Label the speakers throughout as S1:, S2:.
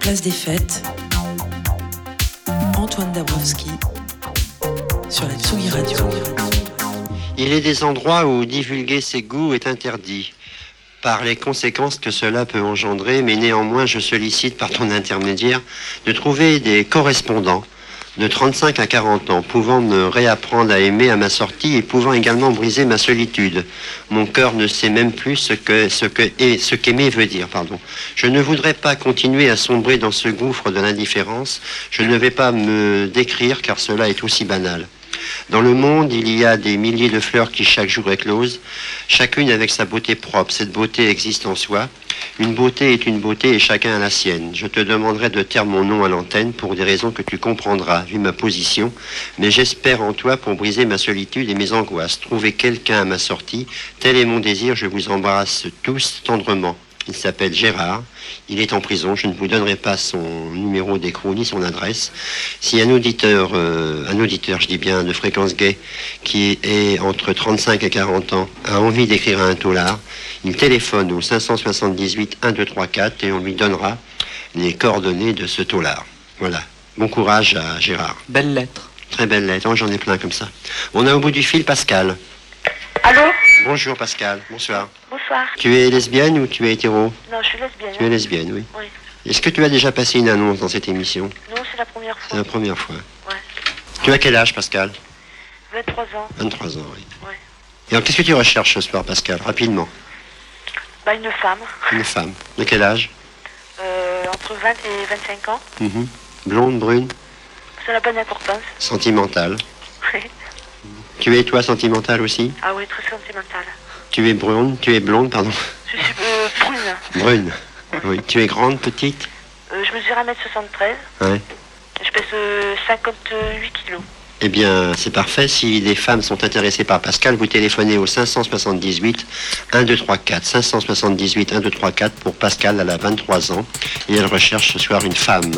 S1: Place des fêtes. Antoine Dabrowski sur la Tsugi Radio.
S2: Il est des endroits où divulguer ses goûts est interdit par les conséquences que cela peut engendrer, mais néanmoins je sollicite par ton intermédiaire de trouver des correspondants de 35 à 40 ans, pouvant me réapprendre à aimer à ma sortie et pouvant également briser ma solitude. Mon cœur ne sait même plus ce que ce qu'aimer veut dire, pardon. Je ne voudrais pas continuer à sombrer dans ce gouffre de l'indifférence. Je ne vais pas me décrire car cela est aussi banal. Dans le monde, il y a des milliers de fleurs qui chaque jour éclosent, chacune avec sa beauté propre. Cette beauté existe en soi. Une beauté est une beauté et chacun a la sienne. Je te demanderai de taire mon nom à l'antenne pour des raisons que tu comprendras, vu ma position, mais j'espère en toi pour briser ma solitude et mes angoisses. Trouver quelqu'un à ma sortie, tel est mon désir, je vous embrasse tous tendrement. Il s'appelle Gérard. Il est en prison. Je ne vous donnerai pas son numéro d'écrou ni son adresse. Si un auditeur, euh, un auditeur, je dis bien, de fréquence gay, qui est entre 35 et 40 ans, a envie d'écrire à un taulard, il téléphone au 578 1234 et on lui donnera les coordonnées de ce taulard. Voilà. Bon courage à Gérard.
S3: Belle lettre.
S2: Très belle lettre. Oh, J'en ai plein comme ça. On a au bout du fil Pascal.
S4: Allô
S2: Bonjour Pascal. Bonsoir.
S4: Bonsoir.
S2: Tu es lesbienne ou tu es hétéro
S4: Non, je suis lesbienne.
S2: Tu es lesbienne, oui.
S4: Oui.
S2: Est-ce que tu as déjà passé une annonce dans cette émission
S4: Non, c'est la première
S2: C'est
S4: fois.
S2: la première fois.
S4: Ouais.
S2: Tu as quel âge, Pascal
S4: 23 ans.
S2: 23 ans, oui.
S4: Ouais.
S2: Et alors, qu'est-ce que tu recherches ce soir, Pascal Rapidement.
S4: Bah, une femme.
S2: Une femme. De quel âge
S4: Euh, entre 20 et 25 ans.
S2: Mhm. Blonde, brune,
S4: Ça n'a pas d'importance.
S2: sentimentale.
S4: Oui.
S2: Tu es, toi, sentimentale aussi
S4: Ah oui, très sentimentale.
S2: Tu es brune, tu es blonde, pardon.
S4: Je suis euh, brune.
S2: Brune. Oui. Tu es grande, petite
S4: Euh, je mesure 1m73.
S2: Ouais.
S4: Je pèse euh, 58 kilos.
S2: Eh bien, c'est parfait. Si les femmes sont intéressées par Pascal, vous téléphonez au 578 1234. 578 1234 pour Pascal, elle a 23 ans et elle recherche ce soir une femme.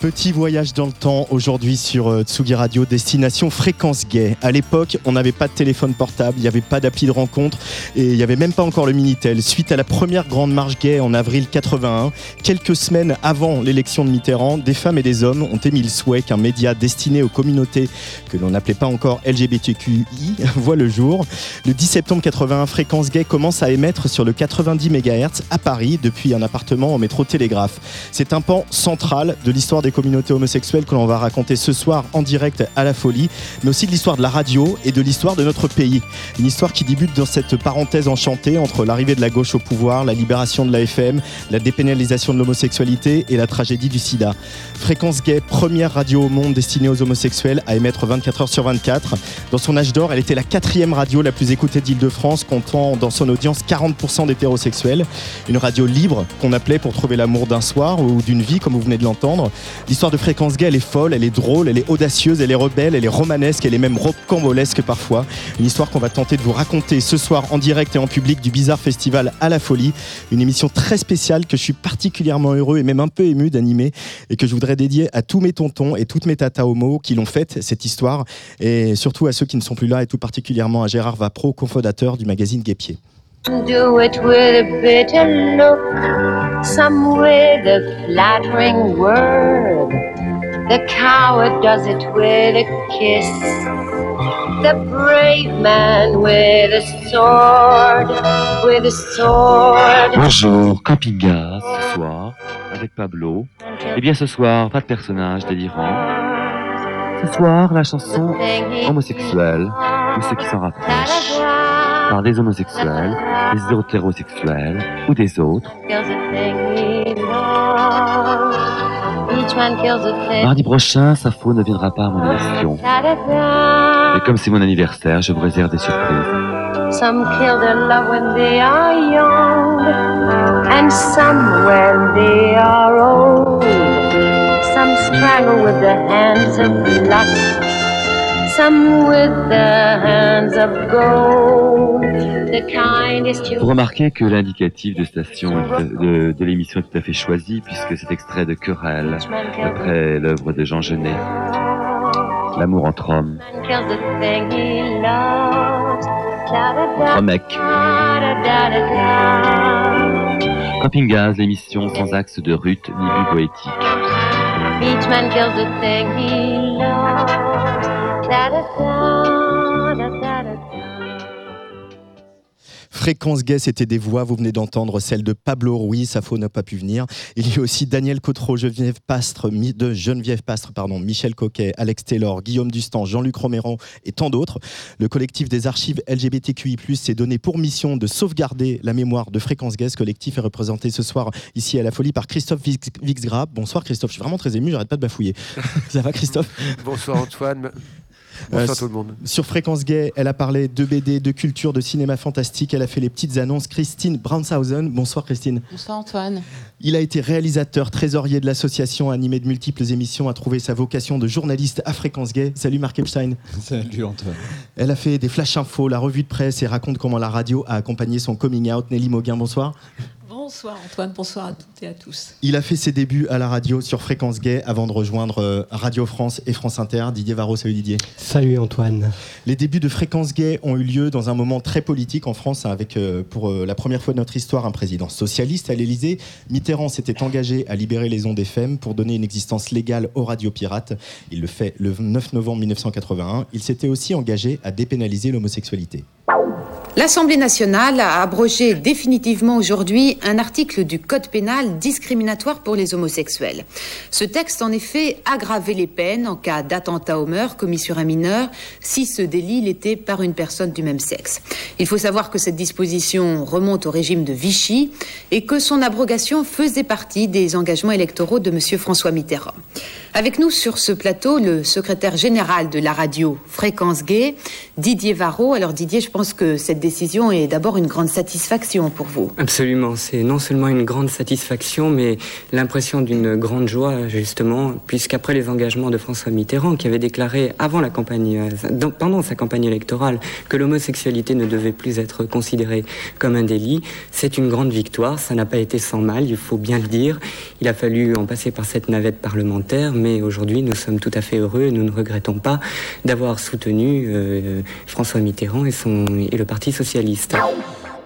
S5: Petit voyage dans le temps aujourd'hui sur euh, Tsugi Radio, destination fréquence gay. À l'époque, on n'avait pas de téléphone portable, il n'y avait pas d'appli de rencontre et il n'y avait même pas encore le Minitel. Suite à la première grande marche gay en avril 81, quelques semaines avant l'élection de Mitterrand, des femmes et des hommes ont émis le souhait qu'un média destiné aux communautés que l'on n'appelait pas encore LGBTQI voit le jour. Le 10 septembre 81, Fréquence Gay commence à émettre sur le 90 MHz à Paris depuis un appartement au métro Télégraphe. C'est un pan central de l'histoire des communautés homosexuelles que l'on va raconter ce soir en direct à la folie, mais aussi de l'histoire de la radio et de l'histoire de notre pays. Une histoire qui débute dans cette parenthèse enchantée entre l'arrivée de la gauche au pouvoir, la libération de la FM, la dépénalisation de l'homosexualité et la tragédie du sida. Fréquence Gay, première radio au monde destinée aux homosexuels à émettre 24 heures sur 24. Dans son âge d'or, elle était la quatrième radio la plus écoutée d'Île-de-France, comptant dans son audience 40% d'hétérosexuels. Une radio libre qu'on appelait pour trouver l'amour d'un soir ou d'une vie, comme vous venez de l'entendre. L'histoire de Fréquence Gay, elle est folle, elle est drôle, elle est audacieuse, elle est rebelle, elle est romanesque, elle est même rocambolesque parfois. Une histoire qu'on va tenter de vous raconter ce soir en direct et en public du Bizarre Festival à la Folie. Une émission très spéciale que je suis particulièrement heureux et même un peu ému d'animer et que je voudrais dédier à tous mes tontons et toutes mes tatas homo qui l'ont faite, cette histoire, et surtout à ceux qui ne sont plus là et tout particulièrement à Gérard Vapro, cofondateur du magazine Guépier.
S6: Do it with a bitter look, some with a flattering word. The coward does it with a kiss, the brave man with a sword, with a sword.
S7: Bonjour, Camping-Gaz, ce soir, avec Pablo. Eh bien, ce soir, pas de personnage délirant. Ce soir, la chanson homosexuelle, ou ce qui s'en rapproche, par des homosexuels, des hétérosexuels, ou des autres. Mardi prochain, Safo ne viendra pas à mon émission. Et comme c'est mon anniversaire, je vous réserve des surprises.
S6: Some kill their love when they are young, and some when they are old. Some strangle with the hands of lust,
S7: Vous remarquez que l'indicatif de station de, de l'émission est tout à fait choisi, puisque c'est extrait de Querelle, après l'œuvre de Jean Genet. L'amour entre hommes.
S6: Loves.
S7: Remec. Camping Gaz, l'émission sans axe de rute ni vue poétique.
S6: Each man kills the thing he loves.
S5: Fréquence Gay, c'était des voix, vous venez d'entendre celle de Pablo Ruiz, Safo n'a pas pu venir. Il y a aussi Daniel Cotreau, Geneviève Pastre, Michel Coquet, Alex Taylor, Guillaume Dustan, Jean-Luc Roméran et tant d'autres. Le collectif des archives LGBTQI+, s'est donné pour mission de sauvegarder la mémoire de Fréquence Gay. Ce collectif est représenté ce soir ici à la Folie par Christophe Vix- Vixgrab. Bonsoir Christophe, je suis vraiment très ému, j'arrête pas de bafouiller. Ça va Christophe?
S3: Bonsoir Antoine.
S5: Euh,
S3: Bonsoir tout le monde.
S5: Sur Fréquence Gay, elle a parlé de BD, de culture, de cinéma fantastique. Elle a fait les petites annonces. Christine Brownshausen. Bonsoir Christine.
S8: Bonsoir Antoine.
S5: Il a été réalisateur, trésorier de l'association, animé de multiples émissions, a trouvé sa vocation de journaliste à Fréquence Gay. Salut Marc Epstein.
S9: Salut Antoine.
S5: Elle a fait des flash infos, la revue de presse et raconte comment la radio a accompagné son coming out. Nelly Mauguin, bonsoir.
S8: Bonsoir Antoine, bonsoir à toutes et à tous.
S5: Il a fait ses débuts à la radio sur Fréquence Gay avant de rejoindre euh, Radio France et France Inter. Didier Varro, salut Didier.
S10: Salut Antoine.
S5: Les débuts de Fréquence Gay ont eu lieu dans un moment très politique en France, avec euh, pour euh, la première fois de notre histoire un président socialiste à l'Élysée. Mitterrand s'était engagé à libérer les ondes FM pour donner une existence légale aux radios pirates. Il le fait le 9 novembre 1981. Il s'était aussi engagé à dépénaliser l'homosexualité.
S11: L'Assemblée nationale a abrogé définitivement aujourd'hui un article du Code pénal discriminatoire pour les homosexuels. Ce texte, en effet, aggravait les peines en cas d'attentat au meurtre commis sur un mineur si ce délit l'était par une personne du même sexe. Il faut savoir que cette disposition remonte au régime de Vichy et que son abrogation faisait partie des engagements électoraux de M. François Mitterrand. Avec nous sur ce plateau, le secrétaire général de la radio Fréquence Gay, Didier Varro. Alors Didier, je pense que cette décision est d'abord une grande satisfaction pour vous.
S12: Absolument, c'est non seulement une grande satisfaction, mais l'impression d'une grande joie, justement, puisqu'après les engagements de François Mitterrand, qui avait déclaré avant la campagne, euh, pendant sa campagne électorale, que l'homosexualité ne devait plus être considérée comme un délit, c'est une grande victoire. Ça n'a pas été sans mal, il faut bien le dire. Il a fallu en passer par cette navette parlementaire, mais aujourd'hui, nous sommes tout à fait heureux et nous ne regrettons pas d'avoir soutenu euh, François Mitterrand et, et le Parti socialiste.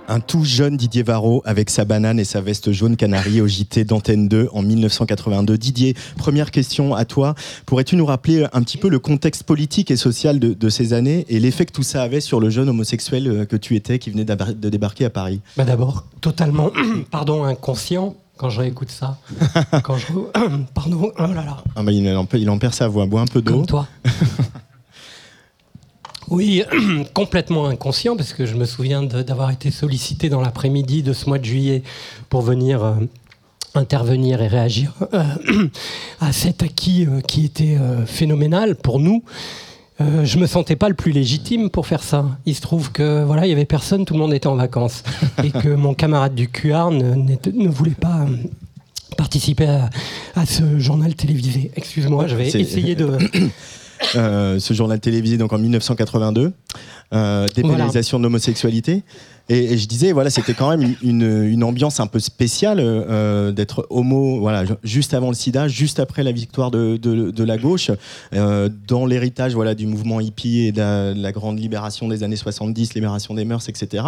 S5: Un tout jeune Didier Varro avec sa banane et sa veste jaune canari au JT d'Antenne 2 en 1982. Didier, première question à toi. Pourrais-tu nous rappeler un petit peu le contexte politique et social de, de ces années et l'effet que tout ça avait sur le jeune homosexuel euh, que tu étais qui venait de débarquer à Paris?
S10: Bah D'abord, totalement, pardon, inconscient quand je réécoute ça. quand je... Pardon, oh là là,
S5: ah bah, il, en, il en perd sa voix, bois un peu d'eau.
S10: comme toi. Oui, complètement inconscient, parce que je me souviens d'avoir été sollicité dans l'après-midi de ce mois de juillet pour venir euh, intervenir et réagir euh, à cet acquis euh, qui était phénoménal pour nous. Euh, je me sentais pas le plus légitime pour faire ça. Il se trouve que voilà, il y avait personne, tout le monde était en vacances, et que mon camarade du QR ne, ne voulait pas participer à, à ce journal télévisé. Excuse-moi, je vais essayer de.
S5: Euh, ce journal télévisé donc en 1982, euh, dépénalisation de l'homosexualité. Et, et je disais, voilà, c'était quand même une, une ambiance un peu spéciale euh, d'être homo, voilà, ju- juste avant le sida, juste après la victoire de, de- de la gauche, euh, dans l'héritage voilà, du mouvement hippie et de la, de la grande libération des années 70, libération des mœurs, etc.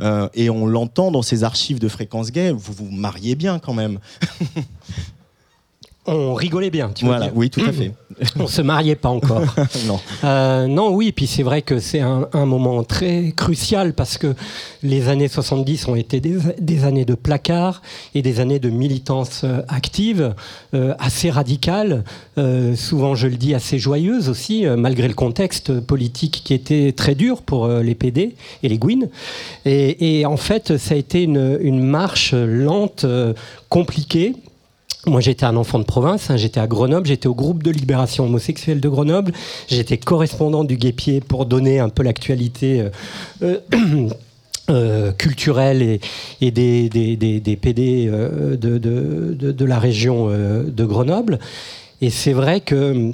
S5: Euh, et on l'entend dans ces archives de fréquence gay, vous vous mariez bien quand même.
S10: On rigolait bien, tu vois.
S5: Voilà, oui, tout à fait.
S10: On se mariait pas encore.
S5: non.
S10: Euh, non, oui, puis c'est vrai que c'est un, un moment très crucial parce que les années 70 ont été des, des années de placard et des années de militance euh, active, euh, assez radicale, euh, souvent je le dis assez joyeuse aussi, euh, malgré le contexte politique qui était très dur pour euh, les PD et les Gwyn. Et, et en fait, ça a été une, une marche lente, euh, compliquée. Moi, j'étais un enfant de province, hein, j'étais à Grenoble, j'étais au groupe de libération homosexuelle de Grenoble, j'étais correspondant du Guépier pour donner un peu l'actualité euh, euh, euh, culturelle et, des, PD de, la région de Grenoble. Et c'est vrai que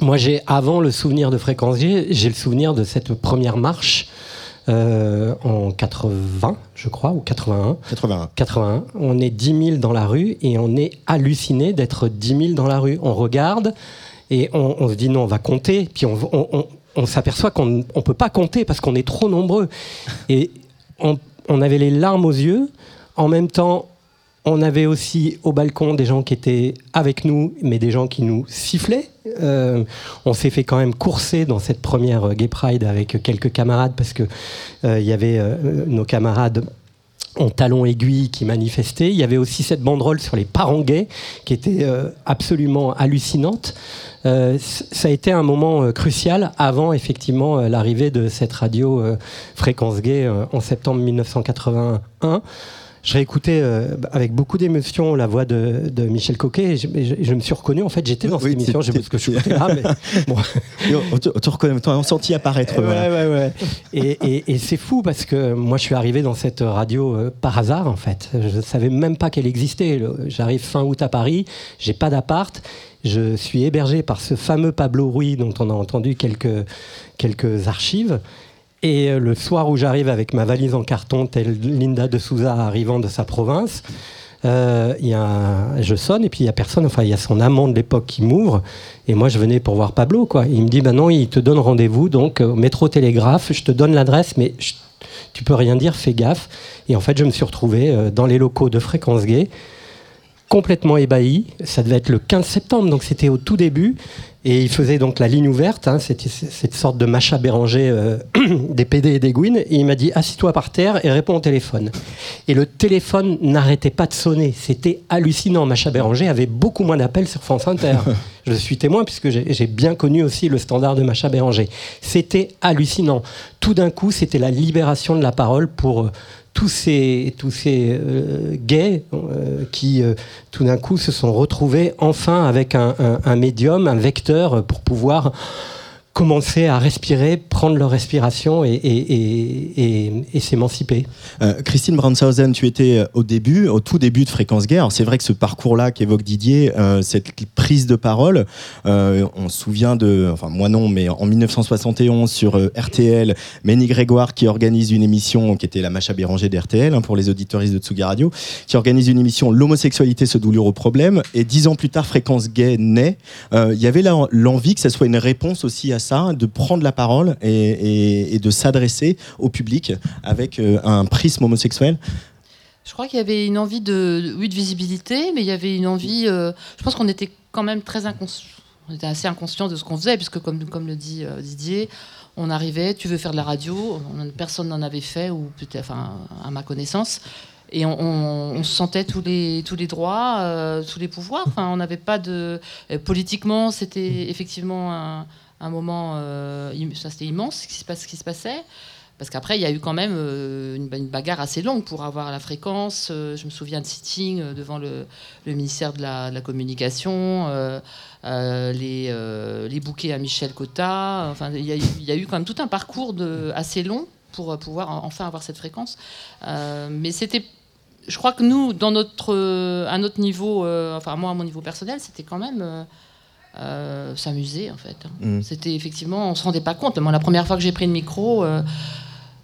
S10: moi, j'ai avant le souvenir de Fréquence j'ai le souvenir de cette première marche euh, en 80, je crois, ou 81.
S5: 81.
S10: 81. On est 10 000 dans la rue et on est halluciné d'être 10 000 dans la rue. On regarde et on, on se dit non, on va compter. Puis on, on- on- s'aperçoit qu'on ne peut pas compter parce qu'on est trop nombreux. Et on avait les larmes aux yeux. En même temps, on avait aussi au balcon des gens qui étaient avec nous, mais des gens qui nous sifflaient. Euh, on s'est fait quand même courser dans cette première Gay Pride avec quelques camarades parce que euh, y avait euh, nos camarades en talons aiguilles qui manifestaient. Il y avait aussi cette banderole sur les parents gays qui était absolument hallucinante. ça a été un moment crucial avant effectivement l'arrivée de cette radio Fréquence Gay en septembre 1981 je réécoutais euh, avec beaucoup d'émotion la voix de, Michel Coquet et je, me suis reconnu. En fait, j'étais dans cette émission, je sais pas ce que je suis là, mais bon.
S5: on, te, reconnaît, on senti apparaître.
S10: Ouais, ouais, ouais. Et, et, c'est fou parce que moi, je suis arrivé dans cette radio euh, par hasard, en fait. Je ne savais même pas qu'elle existait. J'arrive fin août à Paris, j'ai pas d'appart. Je suis hébergé par ce fameux Pablo Ruiz dont on a entendu quelques, quelques archives. Et euh, le soir où j'arrive avec ma valise en carton, telle Linda de Souza arrivant de sa province, euh, y a je sonne et puis il n'y a personne. Enfin, il y a son amant de l'époque qui m'ouvre. Et moi, je venais pour voir Pablo. Quoi. il me dit bah non, il te donne rendez-vous. Donc, au métro télégraphe, je te donne l'adresse, mais tu peux rien dire, fais gaffe. Et en fait, je me suis retrouvé euh, dans les locaux de Fréquence Gay complètement ébahi. Ça devait être le 15 septembre, donc c'était au tout début. Et il faisait donc la ligne ouverte, hein, cette, cette, sorte de Macha Béranger euh, des PD et des Gouines. Et il m'a dit Assis-toi par terre et réponds au téléphone. Et le téléphone n'arrêtait pas de sonner. C'était hallucinant. Macha Béranger avait beaucoup moins d'appels sur France Inter. Je suis témoin puisque j'ai bien connu aussi le standard de Macha Béranger. C'était hallucinant. Tout d'un coup, c'était la libération de la parole pour euh, tous ces, tous ces euh, gays euh, qui euh, tout d'un coup se sont retrouvés enfin avec un, un médium, un vecteur pour pouvoir commencer à respirer, prendre leur respiration et, s'émanciper.
S5: Euh, Christine Brandshausen, tu étais euh, au début, au tout début de Fréquence Guerre. C'est vrai que ce parcours-là qu'évoque Didier, euh, cette prise de parole, on se souvient de, enfin moi non, mais en 1971 sur RTL, Ménie Grégoire qui organise une émission qui était la Macha Béranger d'RTL hein, pour les auditoristes de Tsugi Radio, qui organise une émission L'homosexualité, ce douloureux problème. Et dix ans plus tard, Fréquence Gay naît. Il y avait l'envie que ça soit une réponse aussi à de prendre la parole et, de s'adresser au public avec euh, un prisme homosexuel
S8: je crois qu'il y avait une envie de, oui, de visibilité, mais il y avait une envie. Euh, je pense qu'on était quand même très inconscient. On était assez inconscient de ce qu'on faisait, puisque comme, comme le dit euh, Didier, on arrivait, tu veux faire de la radio, personne n'en avait fait, ou enfin, à ma connaissance. Et on, se sentait tous les, tous les droits, tous les pouvoirs. Enfin, on n'avait pas de. politiquement, c'était effectivement un un moment, euh, ça c'était immense ce qui, se passait. Parce qu'après, il y a eu quand même euh, une, bagarre assez longue pour avoir la fréquence. Euh, je me souviens de sitting devant le, ministère de la, communication, les, bouquets à Michel Cotta. Enfin, il y, a, eu quand même tout un parcours assez long pour pouvoir enfin avoir cette fréquence. mais c'était, je crois que nous, dans notre, à notre niveau, enfin moi à mon niveau personnel, c'était quand même euh, s'amuser en fait. Mm. C'était effectivement, on se rendait pas compte. Moi, la première fois que j'ai pris le micro, euh,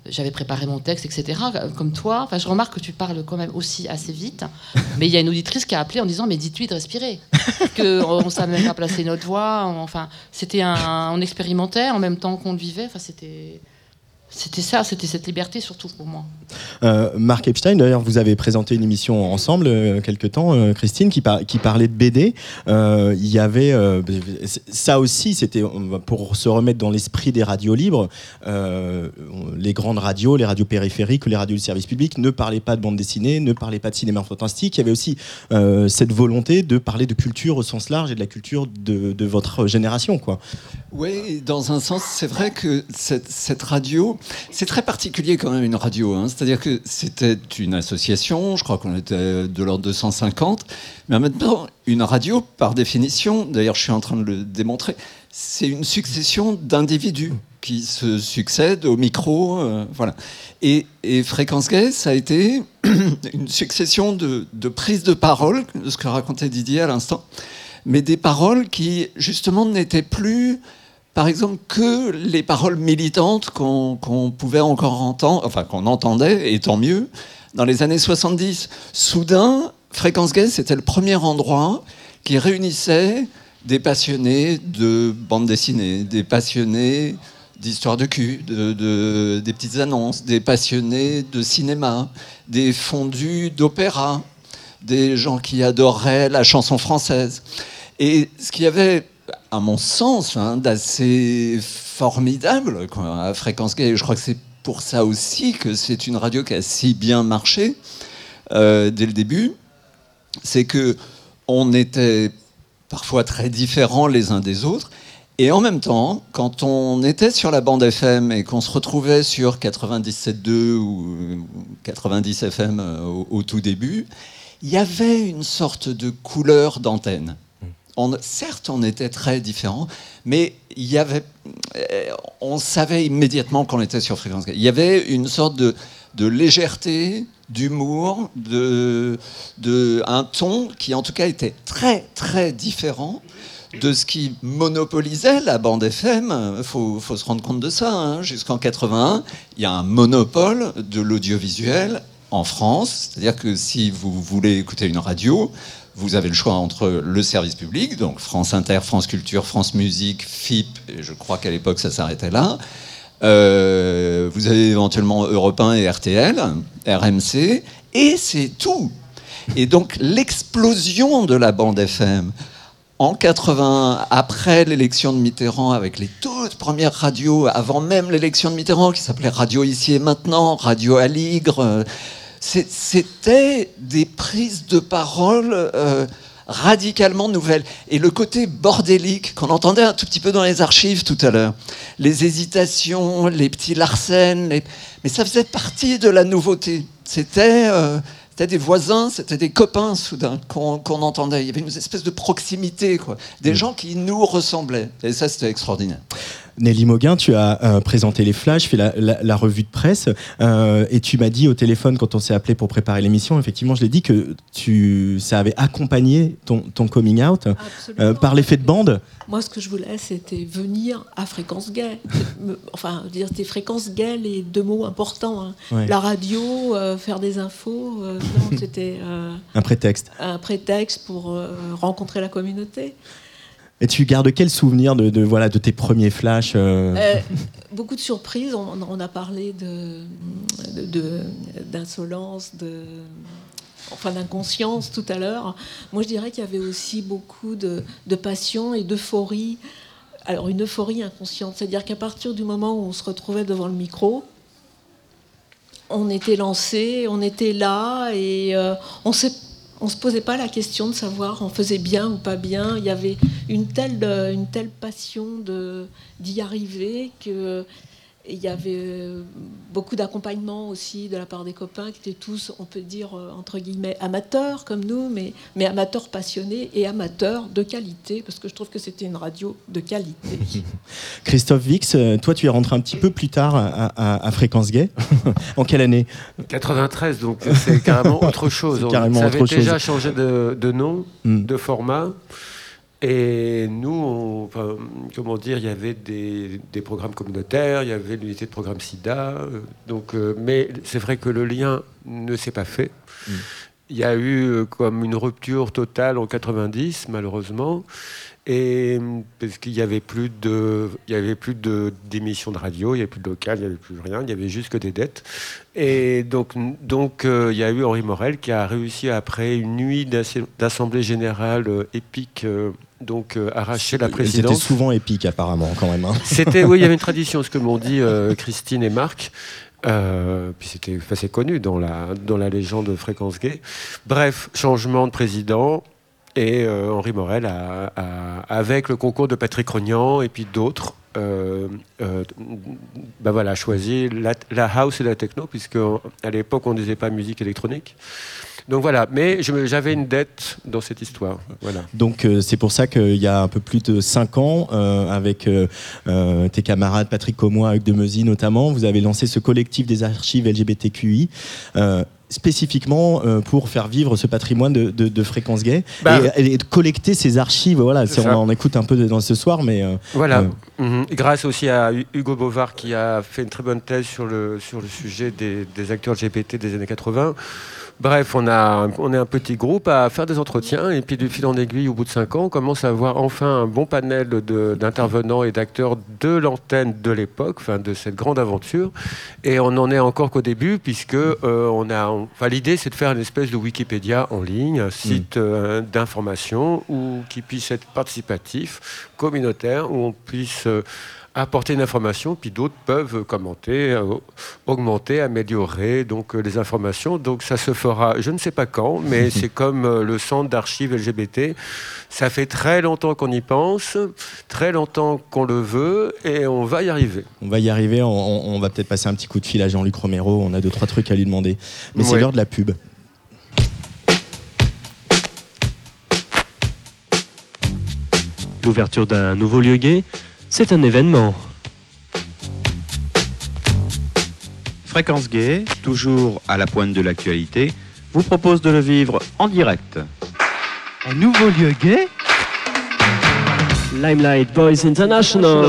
S8: j'avais préparé mon texte, etc. Comme toi, enfin, je remarque que tu parles quand même aussi assez vite. Mais il y a une auditrice qui a appelé en disant mais dites-lui de respirer, que on, savait même pas placer notre voix. Enfin, c'était un, on expérimentait en même temps qu'on le vivait. Enfin, c'était c'était ça, c'était cette liberté surtout pour moi.
S5: Euh, Marc Epstein, d'ailleurs, vous avez présenté une émission ensemble euh, quelque temps, euh, Christine, qui, qui, parlait de BD. Il y avait ça aussi, c'était pour se remettre dans l'esprit des radios libres. les grandes radios, les radios périphériques, les radios du service public ne parlaient pas de bande dessinée, ne parlaient pas de cinéma fantastique. Il y avait aussi cette volonté de parler de culture au sens large et de la culture de, de votre génération, quoi.
S3: Oui, dans un sens, c'est vrai que cette, cette radio c'est très particulier quand même une radio. Hein. C'est-à-dire que c'était une association, je crois qu'on était de l'ordre de 150, mais temps, une radio, par définition, d'ailleurs je suis en train de le démontrer, c'est une succession d'individus qui se succèdent au micro. Euh, voilà. Et, Fréquence Gay, ça a été une succession de, de prises de parole, ce que racontait Didier à l'instant, mais des paroles qui, justement, n'étaient plus par exemple, que les paroles militantes qu'on pouvait encore entendre, enfin qu'on entendait, et tant mieux, dans les années 70. Soudain, Fréquence Gay, c'était le premier endroit qui réunissait des passionnés de bande dessinée, des passionnés d'histoires de cul, de, de- des petites annonces, des passionnés de cinéma, des fondus d'opéra, des gens qui adoreraient la chanson française. Et ce qu'il y avait, à mon sens, hein, d'assez formidable à Fréquence Gay, je crois que c'est pour ça aussi que c'est une radio qui a si bien marché euh, dès le début, c'est que on était parfois très différents les uns des autres. Et en même temps, quand on était sur la bande FM et qu'on se retrouvait sur 97.2 ou 90 FM euh, au tout début, il y avait une sorte de couleur d'antenne. On- certes, on était très différents, mais euh, on savait immédiatement qu'on était sur Fréquence. Il y avait une sorte de, légèreté, d'humour, de, un ton qui en tout cas était très très différent de ce qui monopolisait la bande FM. Il faut, faut se rendre compte de ça. hein. Jusqu'en 81, il y a un monopole de l'audiovisuel en France. C'est-à-dire que si vous voulez écouter une radio, vous avez le choix entre le service public, donc France Inter, France Culture, France Musique, FIP, et je crois qu'à l'époque ça s'arrêtait là. Euh, vous avez éventuellement Europe 1 et RTL, RMC, et c'est tout. Et donc l'explosion de la bande FM en 80, après l'élection de Mitterrand, avec les toutes premières radios, avant même l'élection de Mitterrand, qui s'appelait Radio Ici et Maintenant, Radio Aligre, euh, c'était des prises de parole euh, radicalement nouvelles. Et le côté bordélique qu'on entendait un tout petit peu dans les archives tout à l'heure, les hésitations, les petits Larsen, les- mais ça faisait partie de la nouveauté. C'était euh, des voisins, c'était des copains soudain qu'on entendait. Il y avait une espèce de proximité, quoi. Des gens qui nous ressemblaient. Et ça, c'était extraordinaire.
S5: Nelly Mauguin, tu as euh, présenté les flashs, fait la, la- la revue de presse, euh, et tu m'as dit au téléphone quand on s'est appelé pour préparer l'émission, effectivement, je l'ai dit que tu, ça avait accompagné ton, ton coming out euh, par l'effet de bande.
S9: Moi, ce que je voulais, c'était venir à Fréquence Gay. Enfin, dire des Fréquences Gay, les deux mots importants. hein.
S5: Ouais.
S9: La radio, faire des infos. c'était
S5: Un prétexte.
S9: un prétexte pour rencontrer la communauté.
S5: Et tu gardes quel souvenir de, voilà, de tes premiers flashs euh,
S9: Euh, beaucoup de surprises. On, a parlé d'insolence, enfin d'inconscience tout à l'heure. Moi, je dirais qu'il y avait aussi beaucoup de, passion et d'euphorie. Alors, une euphorie inconsciente, c'est-à-dire qu'à partir du moment où on se retrouvait devant le micro, on était lancé, on était là et euh, on s'est on se posait pas la question de savoir on faisait bien ou pas bien. Il y avait une telle, euh, une telle passion d'y arriver que et il y avait euh, beaucoup d'accompagnement aussi de la part des copains qui étaient tous, on peut dire, euh, entre guillemets, amateurs comme nous, mais, mais amateurs passionnés et amateurs de qualité, parce que je trouve que c'était une radio de qualité.
S5: Christophe Vix, euh, toi tu es rentré un petit peu plus tard à, à- à Fréquence Gay. en quelle année?
S13: 93, donc c'est carrément autre chose.
S5: Carrément
S13: ça
S5: autre
S13: avait déjà
S5: chose.
S13: changé de, de nom,
S5: Mm.
S13: de format. Et nous, on- enfin, comment dire, il y avait des, des programmes communautaires, il y avait l'unité de programme SIDA. euh, Donc, euh, mais c'est vrai que le lien ne s'est pas fait.
S5: Mm.
S13: Il y a eu euh, comme une rupture totale en 90, malheureusement. Et parce qu'il y avait plus de, il y avait plus de d'émissions de radio, il y avait plus de local, il y avait plus rien, il y avait juste que des dettes. Et donc, donc euh, il y a eu Henri Morel qui a réussi après une nuit d'asse- d'assemblée générale euh, épique, euh, donc euh, arracher la
S5: C'était
S13: présidence.
S5: souvent épique apparemment quand même. hein.
S13: C'était, oui, il y avait une tradition, ce que m'ont dit euh, Christine et Marc. Euh, puis c'était c'est connu dans la, dans la légende de Fréquence Gay. Bref, changement de président. Et euh, Henri Morel, a, a- avec le concours de Patrick Rognan et puis d'autres, euh, euh, bah voilà, choisi la, la house et la techno, puisque à l'époque on ne disait pas musique électronique. Donc voilà, mais j'avais une dette dans cette histoire. Voilà.
S5: Donc euh, c'est pour ça qu'il y a un peu plus de 5 ans, euh, avec euh, tes camarades Patrick Comois, Hugues de Mezy notamment, vous avez lancé ce collectif des archives LGBTQI. spécifiquement pour faire vivre ce patrimoine de, de, de fréquence gay
S13: Bah,
S5: et, et de collecter ces archives voilà on en écoute un peu dans ce soir mais
S13: Voilà.
S5: euh,
S13: Mhm. Grâce aussi à Hu- Hugo Bovard qui a fait une très bonne thèse sur le, sur le sujet des, des acteurs LGBT des années 80. Bref, on, a, on est un petit groupe à faire des entretiens et puis du fil en aiguille, au bout de cinq ans, on commence à avoir enfin un bon panel d'intervenants et d'acteurs de l'antenne de l'époque, enfin de cette grande aventure. Et on n'en est encore qu'au début puisque euh, on a, enfin l'idée c'est de faire une espèce de Wikipédia en ligne, un site euh, d'information qui puisse être participatif, communautaire, où on puisse euh, apporter une information, puis d'autres peuvent commenter, euh, augmenter, améliorer donc euh, les informations. Donc ça se fera, je ne sais pas quand, mais c'est comme euh, le centre d'archives LGBT. Ça fait très longtemps qu'on y pense, très longtemps qu'on le veut, et on va y arriver.
S5: On va y arriver, on, on- on va peut-être passer un petit coup de fil à Jean-Luc Romero, on a deux, trois trucs à lui demander. Mais c'est l'heure de la pub.
S14: L'ouverture d'un nouveau lieu gay, c'est un événement.
S15: Fréquence Gay, toujours à la pointe de l'actualité, vous propose de le vivre en direct.
S14: Un nouveau lieu gay? Limelight Boys International.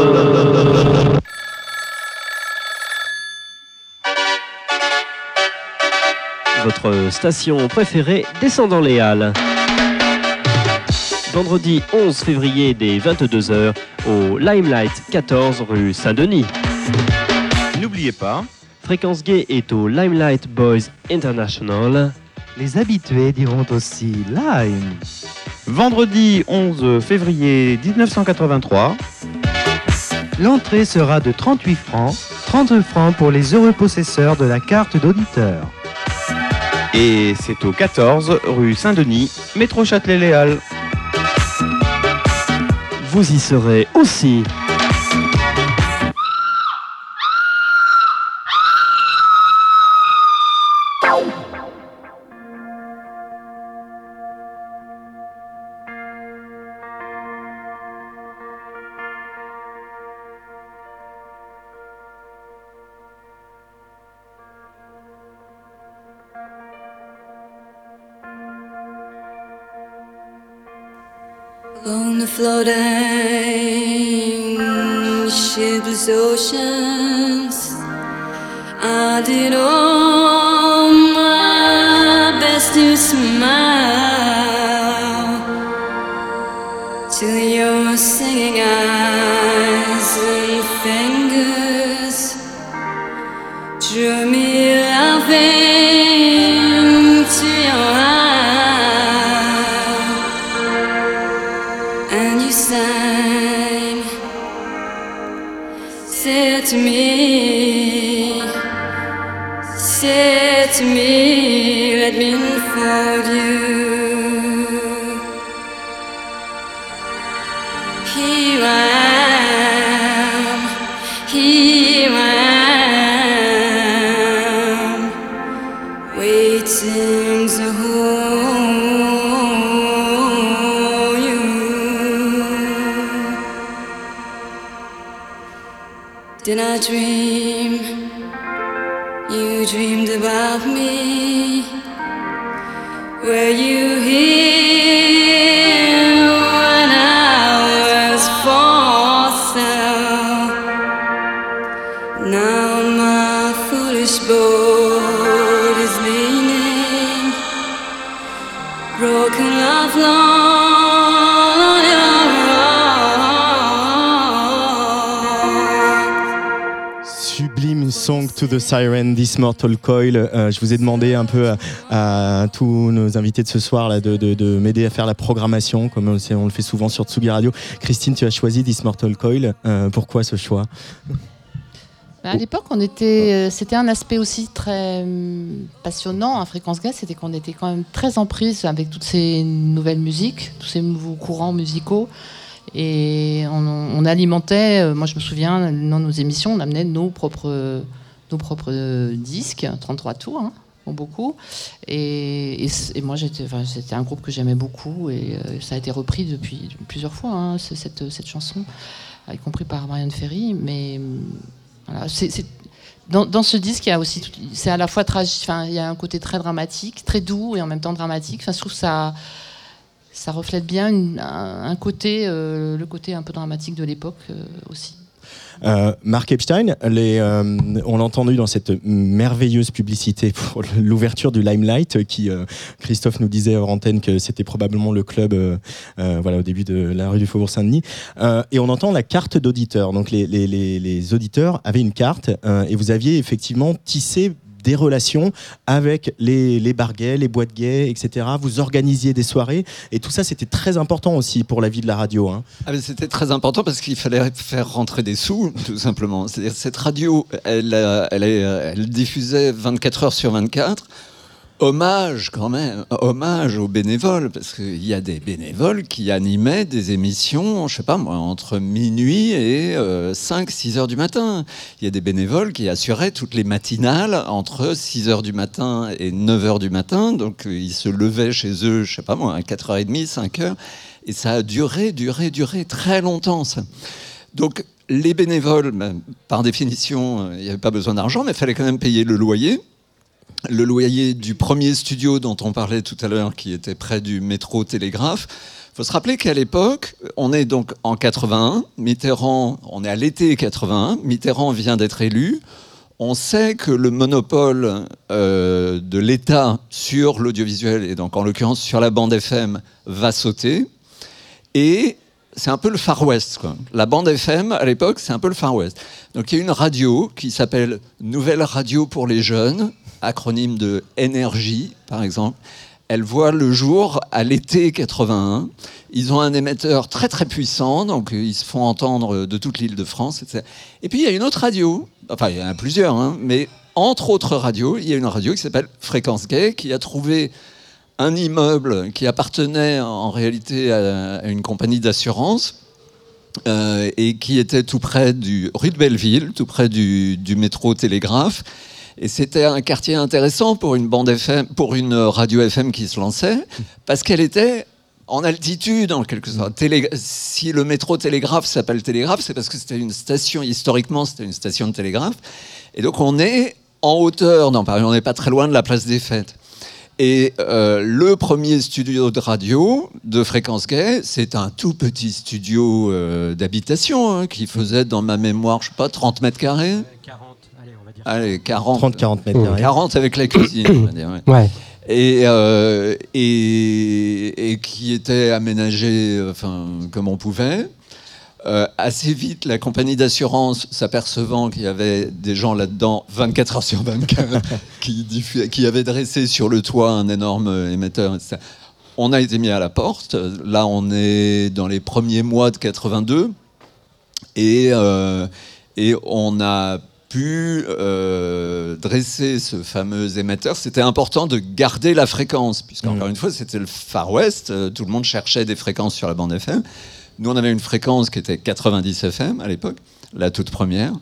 S14: Votre station préférée descendant les Halles. Vendredi 11 février dès 22h au Limelight 14 rue Saint-Denis.
S15: N'oubliez pas,
S14: Fréquence Gay est au Limelight Boys International.
S16: Les habitués diront aussi Lime.
S15: vendredi 11 février 1983,
S16: L'entrée sera de 38 francs, 30 francs pour les heureux possesseurs de la carte d'auditeur.
S15: et c'est au 14 rue Saint-Denis, métro Châtelet-Léal.
S14: Vous y serez aussi.
S17: Oceans, I did all
S5: song to the siren, This Mortal Coil. Euh, je vous ai demandé un peu à, tous nos invités de ce soir là, de, de- de m'aider à faire la programmation, comme on le fait souvent sur Tsugi Radio. Christine, tu as choisi This Mortal Coil. Euh, pourquoi ce choix?
S8: Bah, à l'époque, on était, euh, c'était un aspect aussi très hum, passionnant à Fréquence Gaz, c'était qu'on était quand même très en prise avec toutes ces nouvelles musiques, tous ces nouveaux courants musicaux. Et on, alimentait, euh, moi je me souviens, dans nos émissions, on amenait nos propres, euh, disques, 33 tours, hein, beaucoup. Et, moi, c'était un groupe que j'aimais beaucoup et euh, ça a été repris depuis plusieurs fois, hein, ce- cette, chanson, y compris par Marianne Ferry. Mais voilà, c'est, dans, dans ce disque, il y a aussi, c'est à la fois tragique, il y a un côté très dramatique, très doux et en même temps dramatique. Je trouve ça, ça reflète bien un, côté, euh, le côté un peu dramatique de l'époque euh, aussi.
S5: Euh, Mark Epstein, euh, on l'a entendu dans cette merveilleuse publicité pour l'ouverture du Limelight, qui Christophe nous disait hors antenne que c'était probablement le club, voilà, au début de la rue du Faubourg Saint-Denis. et on entend la carte d'auditeur. Donc les, auditeurs avaient une carte et vous aviez effectivement tissé des relations avec les, les les boîtes gays, etc. Vous organisiez des soirées et tout ça, c'était très important aussi pour la vie de la radio. Hein.
S3: Ah, c'était très important parce qu'il fallait faire rentrer des sous, tout simplement. C'est-à-dire cette radio, elle, elle, elle diffusait 24 heures sur 24 hommage quand même, hommage aux bénévoles, parce qu'il y a des bénévoles qui animaient des émissions, je sais pas moi, entre minuit et 5-6 euh, heures du matin. Il y a des bénévoles qui assuraient toutes les matinales entre 6 heures du matin et 9 heures du matin, donc euh, ils se levaient chez eux, je sais pas moi, à 4h30, 5 heures, et ça a duré, duré, duré très longtemps. Donc les bénévoles, par définition, euh, il n'y avait pas besoin d'argent, mais il fallait quand même payer le loyer le loyer du premier studio dont on parlait tout à l'heure, qui était près du métro Télégraphe. Il faut se rappeler qu'à l'époque, on est donc en 81, Mitterrand, on est à l'été 81, Mitterrand vient d'être élu. On sait que le monopole euh, de l'État sur l'audiovisuel, et donc en l'occurrence sur la bande FM, va sauter. Et c'est un peu le Far West. La bande FM, à l'époque, c'est un peu le Far West. Donc il y a une radio qui s'appelle Nouvelle Radio pour les jeunes, acronyme de énergie, par exemple, elle voit le jour à l'été 81. Ils ont un émetteur très très puissant, donc ils se font entendre de toute l'île de France. Etc. Et puis il y a une autre radio, enfin il y en a plusieurs, hein, mais entre autres radios, il y a une radio qui s'appelle Fréquence Gay, qui a trouvé un immeuble qui appartenait en réalité à une compagnie d'assurance. Euh, et qui était tout près du rue de Belleville, tout près du métro Télégraphe. Et c'était un quartier intéressant pour une bande FM, pour une radio FM qui se lançait, parce qu'elle était en altitude en quelque sorte. si le métro Télégraphe s'appelle Télégraphe, c'est parce que c'était une station, historiquement, c'était une station de télégraphe. Et donc on est en hauteur dans Paris, on n'est pas très loin de la place des fêtes. Et euh, le premier studio de radio de Fréquence Gay, c'est un tout petit studio euh, d'habitation hein, qui faisait, dans ma mémoire, je sais pas, 30 mètres carrés.
S10: 40.
S3: Allez, 40.
S5: 30-40 mètres
S3: 40 avec la cuisine, on va dire.
S10: Ouais.
S3: Et, euh, et, et, qui était aménagé enfin, comme on pouvait. Euh, assez vite, la compagnie d'assurance, s'apercevant qu'il y avait des gens là-dedans 24 heures sur 24 qui, qui avaient dressé sur le toit un énorme émetteur, etc. On a été mis à la porte. Là, on est dans les premiers mois de 82. Et, euh, et on a pu euh, dresser ce fameux émetteur, c'était important de garder la fréquence, puisqu'encore mm. une fois, c'était le Far West, euh, tout le monde cherchait des fréquences sur la bande FM. Nous, on avait une fréquence qui était 90 FM à l'époque, la toute première.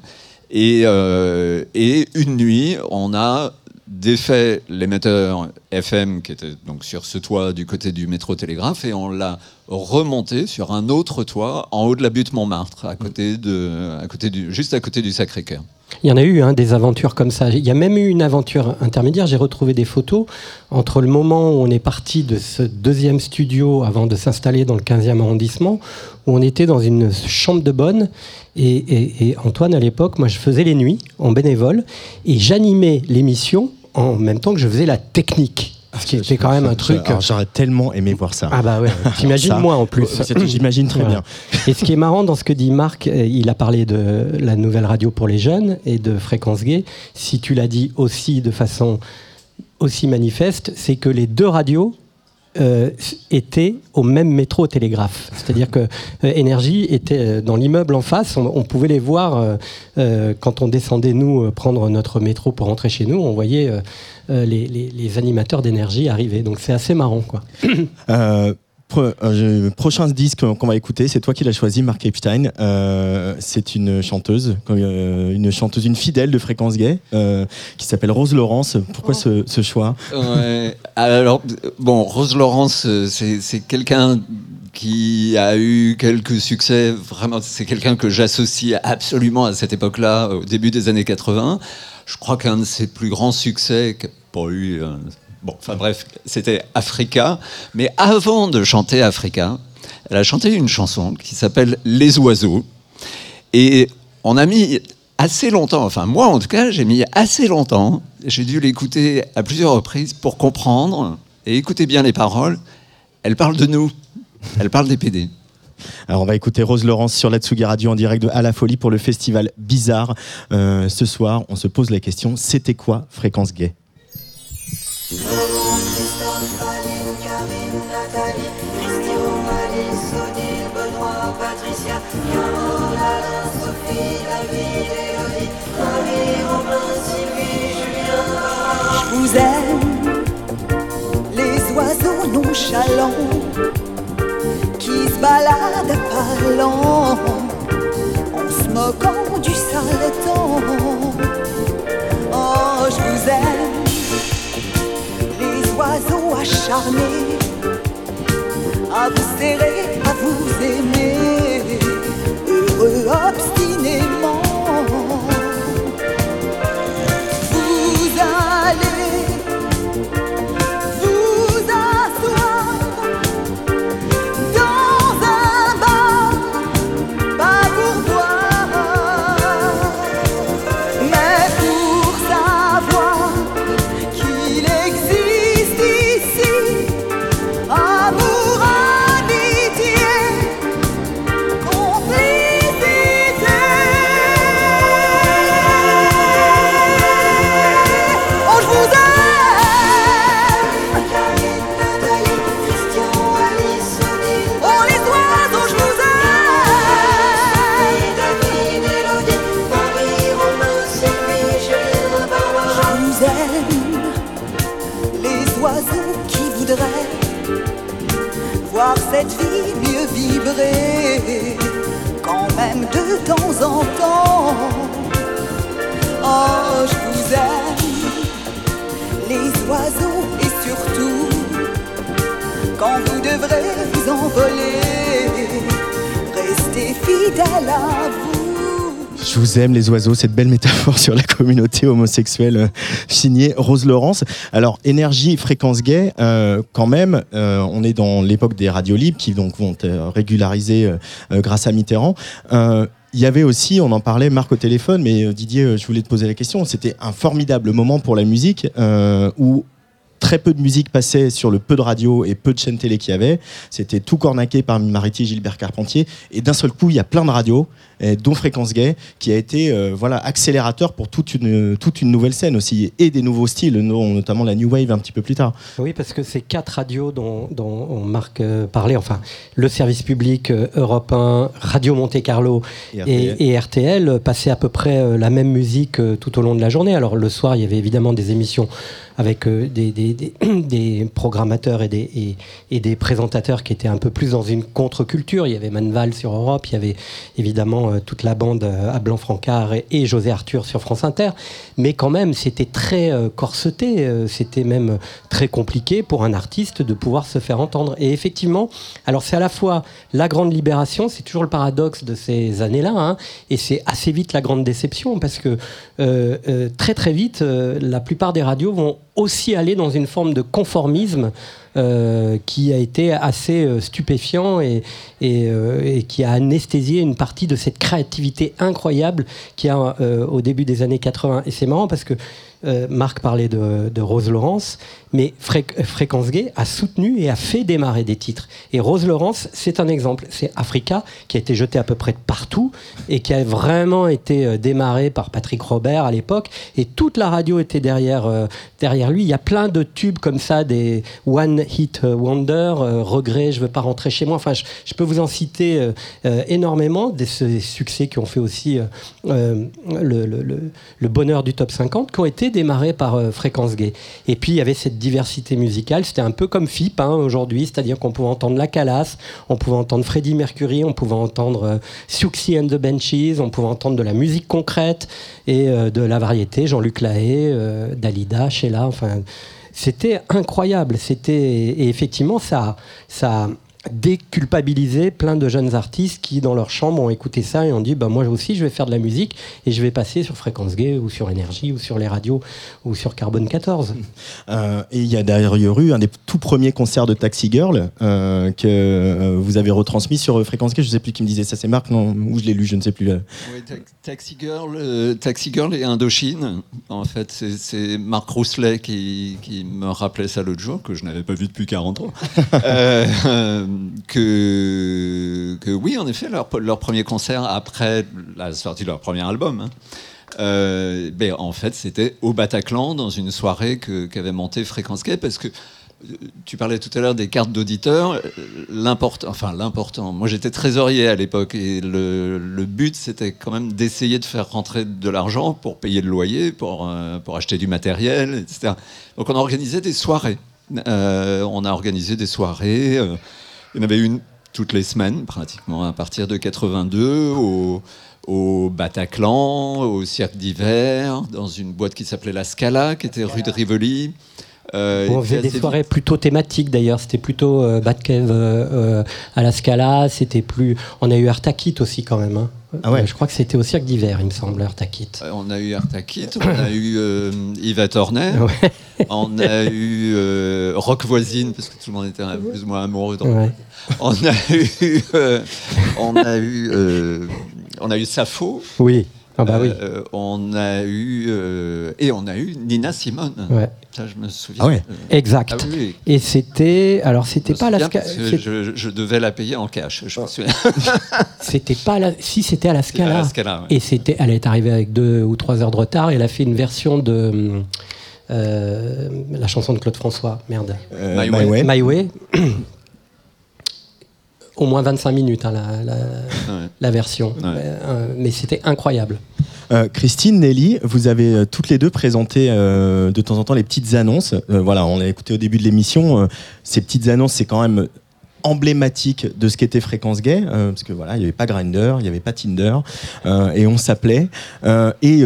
S3: Et, euh, et une nuit, on a défait l'émetteur FM qui était donc sur ce toit du côté du métro Télégraphe et on l'a remonté sur un autre toit en haut de la butte Montmartre, à côté de, à côté du, juste à côté du Sacré-Cœur.
S10: Il y en a eu hein, des aventures comme ça. Il y a même eu une aventure intermédiaire. J'ai retrouvé des photos entre le moment où on est parti de ce deuxième studio avant de s'installer dans le 15e arrondissement, où on était dans une chambre de bonne. Et, Antoine, à l'époque, moi, je faisais les nuits en bénévole et j'animais l'émission en même temps que je faisais la technique. Ce qui était quand même un truc.
S5: J'aurais tellement aimé voir ça.
S10: Ah bah ouais, t'imagines moi en plus.
S5: J'imagine très bien.
S10: Et ce qui est marrant dans ce que dit Marc, euh, il a parlé de la nouvelle radio pour les jeunes et de Fréquence Gay. Si tu l'as dit aussi de façon aussi manifeste, c'est que les deux radios euh, étaient au même métro télégraphe. C'est-à-dire que euh, Énergie était dans l'immeuble en face. On, pouvait les voir quand on descendait, nous, prendre notre métro pour rentrer chez nous. On voyait euh, les, animateurs d'énergie arrivaient. Donc c'est assez marrant. Quoi.
S5: Euh, euh, prochain disque qu'on va écouter, c'est toi qui l'as choisi, Mark Epstein. c'est une chanteuse, une chanteuse, une fidèle de Fréquence Gay, qui s'appelle Rose Laurence. Pourquoi ce, choix?
S3: Alors, bon, Rose Laurence, c'est quelqu'un qui a eu quelques succès. Vraiment, c'est quelqu'un que j'associe absolument à cette époque-là, au début des années 80. Je crois qu'un de ses plus grands succès, pas eu. Bon, enfin bref, c'était Africa. Mais avant de chanter Africa, elle a chanté une chanson qui s'appelle Les oiseaux. Et on a mis assez longtemps, enfin moi en tout cas, j'ai mis assez longtemps, j'ai dû l'écouter à plusieurs reprises pour comprendre, et écouter bien les paroles, elle parle de nous, elle parle des PD.
S5: Alors on va écouter Rose Laurence sur la Tsugi Radio en direct de À la Folie pour le festival Bizarre. Euh, ce soir, on se pose la question, c'était quoi Fréquence Gay?
S18: Je vous aime, les oiseaux nonchalants qui se baladent à pas en se moquant du sale temps. Oh, je vous aime, les oiseaux acharnés à vous serrer, à vous aimer, heureux obstinément. Quand vous devrez envoler, restez fidèle à vous.
S5: Je vous aime les oiseaux, cette belle métaphore sur la communauté homosexuelle euh, signée Rose Laurence. Alors énergie, fréquence gay, euh, quand même, euh, on est dans l'époque des radios libres qui donc vont euh, grâce à Mitterrand. Il y avait aussi, on en parlait, Marc au téléphone, mais Didier, je voulais te poser la question. C'était un formidable moment pour la musique où très peu de musique passait sur le peu de radio et peu de chaînes télé qu'il y avait. C'était tout cornaqué par Mariti Gilbert Carpentier. Et d'un seul coup, il y a plein de radios, dont Fréquence Gay, qui a été euh, voilà, accélérateur pour toute une, toute une nouvelle scène aussi, et des nouveaux styles, no- notamment la New Wave un petit peu plus tard.
S10: Oui, parce que ces quatre radios dont, dont on Marc euh, parlait, enfin, le service public, euh, Europe 1, Radio Monte Carlo
S5: Et RTL.
S10: et RTL passaient à peu près euh, la même musique tout au long de la journée. Alors le soir, il y avait évidemment des émissions avec des, des- des- des programmateurs et des, et, et des présentateurs qui étaient un peu plus dans une contre-culture. Il y avait Manval sur Europe, il y avait évidemment euh, toute la bande euh, à Blanc-Francard et, et José Arthur sur France Inter. Mais quand même, c'était très euh, corseté, c'était même très compliqué pour un artiste de pouvoir se faire entendre. Et effectivement, alors c'est à la fois la grande libération, c'est toujours le paradoxe de ces années-là, hein, et c'est assez vite la grande déception parce que très très vite, la plupart des radios vont aussi aller dans une forme de conformisme euh, qui a été assez euh, stupéfiant et, et, euh, et qui a anesthésié une partie de cette créativité incroyable qu'il y a au début des années 80. Et c'est marrant parce que Marc parlait de, de Rose Laurence, mais Fré- Fréquence Gay a soutenu et a fait démarrer des titres. Et Rose Laurence, c'est un exemple. C'est Africa qui a été jeté à peu près partout et qui a vraiment été euh, démarré par Patrick Robert à l'époque. Et toute la radio était derrière, euh, derrière lui. Il y a plein de tubes comme ça, des One Hit Wonder, euh, Regret, je veux pas rentrer chez moi. Enfin, je, peux vous en citer énormément des, ces succès qui ont fait aussi le, le- bonheur du top 50, qui ont été démarrés par Fréquence Gay. Et puis il y avait cette diversité musicale, c'était un peu comme FIP hein, aujourd'hui, c'est-à-dire qu'on pouvait entendre La Calas, on pouvait entendre Freddie Mercury, on pouvait entendre euh, and the Benchies, on pouvait entendre de la musique concrète et euh, de la variété, Jean-Luc Lahaye, euh, Dalida, Sheila, enfin c'était incroyable. C'était et effectivement ça, ça, déculpabiliser plein de jeunes artistes qui, dans leur chambre, ont écouté ça et ont dit bah, Moi aussi, je vais faire de la musique et je vais passer sur Fréquence Gay ou sur Énergie ou sur les radios ou sur Carbone 14.
S5: Euh, et il y a derrière eu un des tout premiers concerts de Taxi Girl euh, que euh, vous avez retransmis sur Fréquence Gay. Je ne sais plus qui me disait ça, c'est Marc, non Ou je l'ai lu, je ne sais plus.
S3: Oui, ta- Taxi Girl, euh, Taxi Girl et Indochine. En fait, c'est- c'est Marc Rousselet qui, qui me rappelait ça l'autre jour, que je n'avais pas vu depuis 40 ans. Que, oui, en effet, leur, premier concert après la sortie de leur premier album. hein, euh, ben, en fait, c'était au Bataclan, dans une soirée qu'avait montée Fréquence Gay, parce que euh, tu parlais tout à l'heure des cartes d'auditeurs. euh, L'important, enfin l'important. Moi, j'étais trésorier à l'époque et le, but, c'était quand même d'essayer de faire rentrer de l'argent pour payer le loyer, pour, pour acheter du matériel, etc. Donc, on a organisé des soirées. On a organisé des soirées. Il y en avait une toutes les semaines, pratiquement, à partir de 82, au, au Bataclan, au Cirque d'hiver, dans une boîte qui s'appelait La Scala, qui était rue de Rivoli. Euh,
S10: on faisait des soirées plutôt thématiques d'ailleurs. C'était plutôt euh, Batcave euh, euh, à la Scala. C'était plus. On a eu Artakit aussi quand même. hein. Euh, je crois que c'était au cirque d'hiver, il me semble, Artakit.
S3: Euh, On a eu Artakit, on a eu euh, Yves Tornet, on a eu euh, Rock Voisine, parce que tout le monde était plus ou moins amoureux.
S10: Ouais.
S3: Voisine. On a eu, euh, on a eu, euh, on a eu Sappho.
S10: Oui. Ah bah oui.
S3: Euh, on a eu euh, et on a eu Nina Simone.
S10: Ouais.
S3: Ça, je me souviens. Euh,
S10: Exact.
S3: ah oui, oui.
S10: Et c'était. Alors, c'était pas à la
S3: je, je devais la payer en cash. Je me souviens.
S10: C'était pas à la. Si, c'était à la Scala.
S3: à la Scala, ouais.
S10: Et c'était. Elle est arrivée avec deux ou trois heures de retard. Et elle a fait une version de. euh, la chanson de Claude François. Merde.
S5: Euh, My My Way. Way.
S10: My Way. Au moins 25 minutes, hein, la, la, la version. Euh, mais c'était incroyable.
S5: Euh, Christine, Nelly, vous avez euh, toutes les deux présenté euh, de temps en temps les petites annonces. Euh, voilà, on a écouté au début de l'émission. euh, ces petites annonces, c'est quand même emblématique de ce qu'était Fréquence Gay, euh, parce que voilà, il n'y avait pas Grinder, il n'y avait pas Tinder, euh, et on s'appelait. Euh, et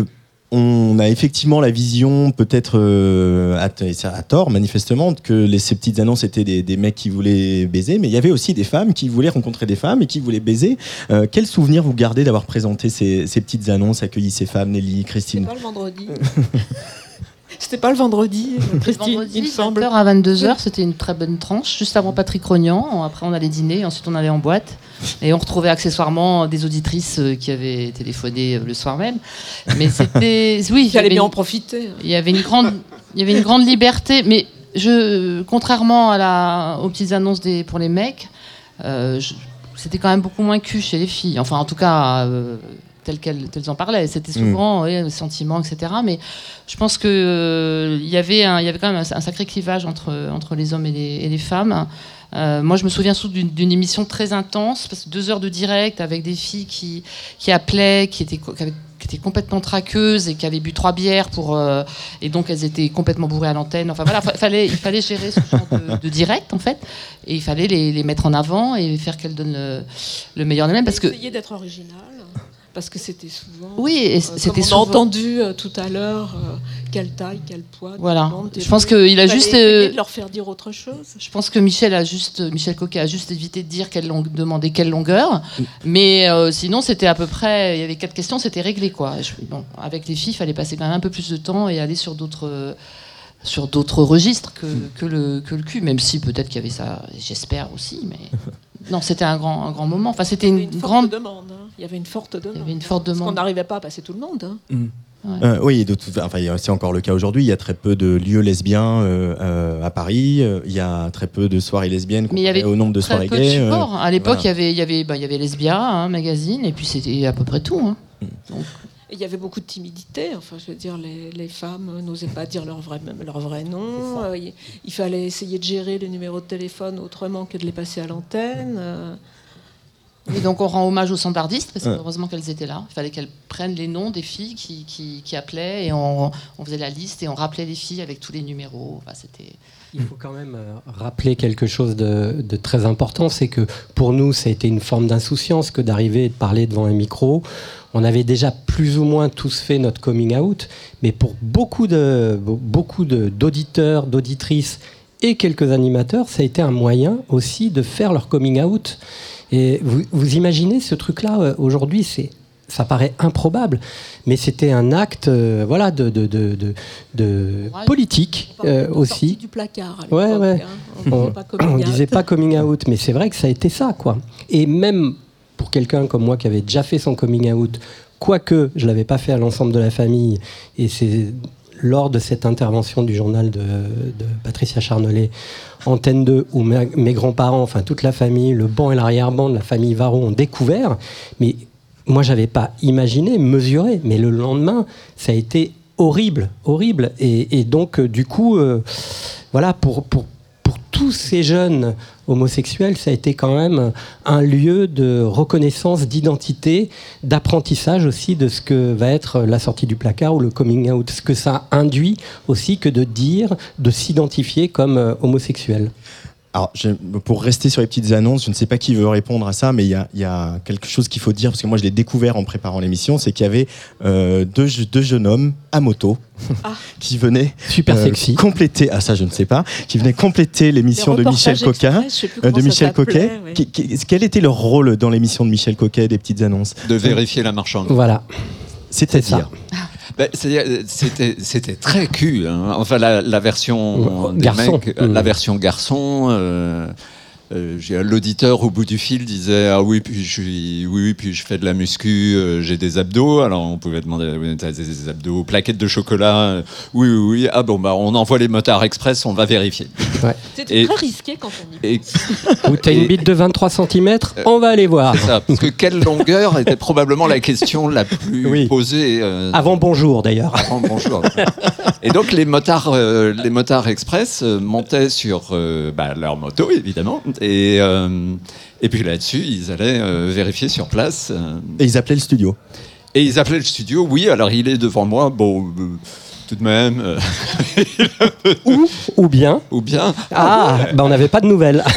S5: on a effectivement la vision, peut-être euh, à, à tort manifestement, que les, ces petites annonces étaient des, des mecs qui voulaient baiser, mais il y avait aussi des femmes qui voulaient rencontrer des femmes et qui voulaient baiser. Euh, quel souvenir vous gardez d'avoir présenté ces, ces petites annonces, accueilli ces femmes, Nelly, Christine
S9: Pas le vendredi. C'était pas le vendredi, Christine,
S8: vendredi,
S9: il me semble.
S8: 20h à 22h, c'était une très bonne tranche. Juste avant Patrick Rognan, après on allait dîner, ensuite on allait en boîte. Et on retrouvait accessoirement des auditrices euh, qui avaient téléphoné euh, le soir même. Mais c'était. Oui, il y
S9: fallait
S8: avait
S9: bien
S8: une-
S9: en profiter.
S8: Il y avait une grande, il y avait une grande liberté. Mais je, contrairement à la, aux petites annonces des, pour les mecs, euh, je- c'était quand même beaucoup moins cul chez les filles. Enfin, en tout cas. euh, telles qu'elles telles en parlaient. C'était souvent ouais, sentiments, etc. Mais je pense qu'il il y, avait un- il y avait quand même un, un sacré clivage entre, entre les hommes et les, et les femmes. Euh, moi, je me souviens surtout d'une émission très intense, parce que deux heures de direct avec des filles qui, qui appelaient, qui étaient, qui étaient complètement traqueuses et qui avaient bu trois bières pour euh, et donc elles étaient complètement bourrées à l'antenne. Enfin voilà, fa- fallait, il fallait gérer ce genre de, direct en fait, et il fallait les, les mettre en avant et faire qu'elles donnent le, le meilleur d'elles-mêmes parce que
S9: Essayer d'être original. Parce que c'était souvent.
S8: Oui, et
S9: euh,
S8: c'était souvent-
S9: a entendu euh, tout à l'heure, euh, quelle taille, quel poids.
S8: Voilà.
S9: monde,
S8: Je pense qu'il a juste, euh,
S9: de leur faire dire autre chose.
S8: Je pense que Michel a juste, Michel Coquet a juste évité de dire quelle long- demander quelle longueur, mais euh, sinon c'était à peu près, il y avait quatre questions, c'était réglé quoi. Je- bon, avec les filles, il fallait passer quand même un peu plus de temps et aller sur d'autres, euh, sur d'autres registres que, que le que le cul, même si peut-être qu'il y avait ça, j'espère aussi, mais non, c'était un grand un grand moment. Enfin, c'était une,
S9: Il y avait une forte
S8: grande
S9: demande. hein. Il y avait une forte demande. Il y
S8: avait une forte
S9: Parce
S8: demande.
S9: qu'on n'arrivait pas à passer tout le monde. hein.
S5: Mm. Euh, oui, de toute- enfin, c'est encore le cas aujourd'hui. Il y a très peu de lieux lesbiens euh, euh, à Paris. Euh, Il y a très peu de soirées lesbiennes
S8: Mais il y avait
S5: au nombre de
S8: très
S5: soirées
S8: peu de
S5: gays. euh,
S8: supports. à l'époque, il y
S5: voilà.
S8: avait, il y avait, bah, il y avait Lesbia, un magazine, et puis c'était à peu près tout. hein.
S9: Et il y avait beaucoup de timidité. Enfin, je veux dire, les, les femmes n'osaient pas dire leur vrai, leur vrai nom. Euh, il, il fallait essayer de gérer les numéros de téléphone autrement que de les passer à l'antenne. Euh,
S8: Et donc on rend hommage aux standardistes, parce que
S9: Ouais.
S8: heureusement qu'elles étaient là. Il fallait qu'elles prennent les noms des filles qui, qui, qui appelaient, et on, on faisait la liste, et on rappelait les filles avec tous les numéros. Enfin, c'était...
S10: Il faut quand même euh, rappeler quelque chose de, de très important, c'est que pour nous, ça a été une forme d'insouciance que d'arriver et de parler devant un micro. On avait déjà plus ou moins tous fait notre coming out, mais pour beaucoup de beaucoup de- d'auditeurs, d'auditrices et quelques animateurs, ça a été un moyen aussi de faire leur coming out. Et vous, vous imaginez ce truc-là euh, aujourd'hui, c'est ça paraît improbable, mais c'était un acte, euh, voilà, de, de, de, politique euh, aussi.
S9: du placard. à
S10: Ouais, ouais.
S9: hein.
S10: On, on
S9: out.
S10: disait pas coming out, mais c'est vrai que ça a été ça, quoi. Et même pour quelqu'un comme moi qui avait déjà fait son coming out, quoique je l'avais pas fait à l'ensemble de la famille, et c'est lors de cette intervention du journal de, Patricia Charnollet, Antenne 2, où mes, grands-parents, enfin toute la famille, le banc et l'arrière-ban de la famille Varro ont découvert, mais moi j'avais pas imaginé, mesuré, mais le lendemain, ça a été horrible, horrible. Et, donc, euh, du coup, euh, voilà, pour, pour tous ces jeunes homosexuels, ça a été quand même un lieu de reconnaissance, d'identité, d'apprentissage aussi de ce que va être la sortie du placard ou le coming out, ce que ça induit aussi que de dire, de s'identifier comme euh, homosexuel.
S5: Alors, pour rester sur les petites annonces, je ne sais pas qui veut répondre à ça, mais il y a, il y a quelque chose qu'il faut dire, parce que moi je l'ai découvert en préparant l'émission, c'est qu'il y avait euh, deux, je- deux jeunes hommes à moto qui venaient
S10: Super sexy.
S5: compléter, ah ça je ne sais pas, qui venaient compléter l'émission de Michel Coquin. euh, de Michel Coquet.
S9: ouais.
S5: Qui- quel était leur rôle dans l'émission de Michel Coquet des petites annonces?
S3: De vérifier la marchandise.
S10: Voilà.
S5: C'est-à-dire
S3: Ben, c'est-à-dire, euh, c'était, très cul. hein. Enfin, la, la version
S10: Garçon.
S3: mecs, euh,
S10: Mm.
S3: la version garçon. euh, euh, j'ai- L'auditeur au bout du fil disait ah oui puis je suis oui oui, puis je fais de la muscu euh, j'ai des abdos. Alors on pouvait demander oui, t'as des abdos plaquettes de chocolat euh, oui oui oui. Ah bon bah on envoie les motards express on va vérifier.
S9: C'était
S3: Et-
S9: très risqué quand on y
S3: et
S10: Ou t'as une bite de 23 cm, on va aller voir.
S3: c'est ça parce que quelle longueur était probablement la question la plus posée euh,
S10: Avant bonjour d'ailleurs.
S3: avant bonjour. Et donc les motards, euh, les motards express euh, montaient sur euh, bah, leur moto évidemment, et euh, et puis là-dessus ils allaient euh, vérifier sur place. euh,
S5: Et ils appelaient le studio.
S3: et ils appelaient le studio. Oui, alors il est devant moi. Bon, euh, tout de même. euh,
S10: Ou bien.
S3: Ou bien.
S10: Ah, bah on n'avait pas de nouvelles.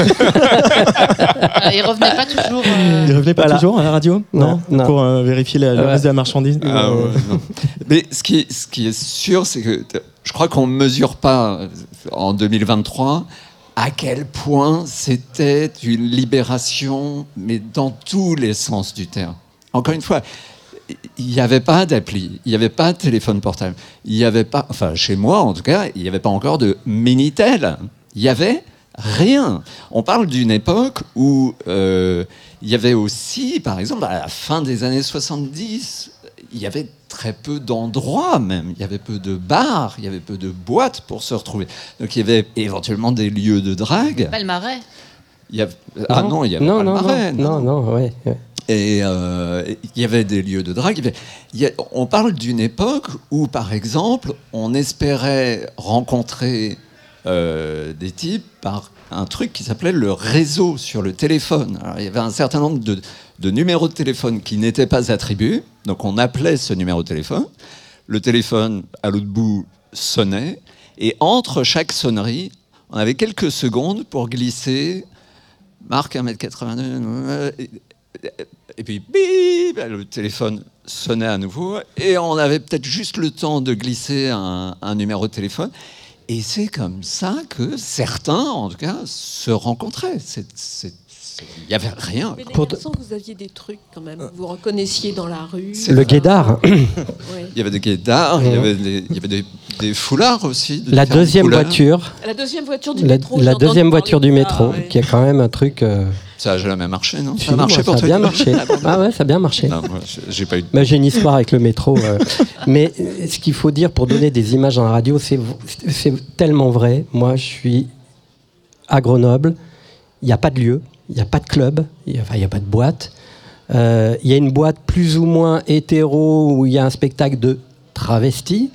S8: Il revenait pas toujours. euh,
S5: Ils revenaient pas
S10: Voilà.
S5: toujours à la radio
S10: Non, non.
S5: Pour euh, vérifier la, le
S10: Ouais.
S5: reste de la marchandise
S3: Ah ouais. Mais ce qui, est, ce qui est sûr, c'est que je crois qu'on ne mesure pas en 2023 à quel point c'était une libération, mais dans tous les sens du terme. Encore une fois, il n'y avait pas d'appli, il n'y avait pas de téléphone portable, il n'y avait pas, enfin chez moi en tout cas, il n'y avait pas encore de Minitel. Il y avait rien. On parle d'une époque où euh, il y avait aussi, par exemple, à la fin des années 70, il y avait très peu d'endroits même. Il y avait peu de bars, il y avait peu de boîtes pour se retrouver. Donc il y avait éventuellement des lieux de drague.
S8: Palmarais.
S3: Il y avait- Ah non, il y avait
S10: non,
S3: pas
S10: non,
S3: le marais.
S10: non, non, non, ouais, ouais.
S3: Et euh, il y avait des lieux de drague. il y avait- il y a- on parle d'une époque où, par exemple, on espérait rencontrer euh, des types par un truc qui s'appelait le réseau sur le téléphone. Alors, il y avait un certain nombre de, de numéros de téléphone qui n'étaient pas attribués. Donc on appelait ce numéro de téléphone. Le téléphone, à l'autre bout, sonnait. Et entre chaque sonnerie, on avait quelques secondes pour glisser Marc, 1m82. euh, et- puis, bip, le téléphone sonnait à nouveau. Et on avait peut-être juste le temps de glisser un, numéro de téléphone. Et c'est comme ça que certains, en tout cas, se rencontraient. Il n'y avait rien.
S9: Mais
S10: Pour-
S9: garçons, vous aviez des trucs quand même. Vous vous reconnaissiez dans la rue.
S10: Le guédard.
S9: Ouais.
S3: Il y avait des guédards, il y avait des, il y avait des, des foulards aussi. de
S10: La deuxième
S3: couleurs.
S10: voiture.
S9: La deuxième voiture du
S10: La,
S9: métro.
S10: la deuxième voiture du métro,
S9: ouais.
S10: qui est quand même un truc. euh,
S3: Ça n'a jamais marché, non? Ça a marché pour
S10: ça a bien marché. Ah ouais, ça a bien marché.
S3: Non, j'ai- pas eu de
S10: Bah, J'ai une histoire avec le métro. euh. Mais euh, ce qu'il faut dire pour donner des images dans la radio, c'est c'est tellement vrai. Moi, je suis à Grenoble. Il n'y a pas de lieu, il n'y a pas de club, il n'y a, pas de boîte. Euh, Il y a une boîte plus ou moins hétéro où il y a un spectacle de travestis.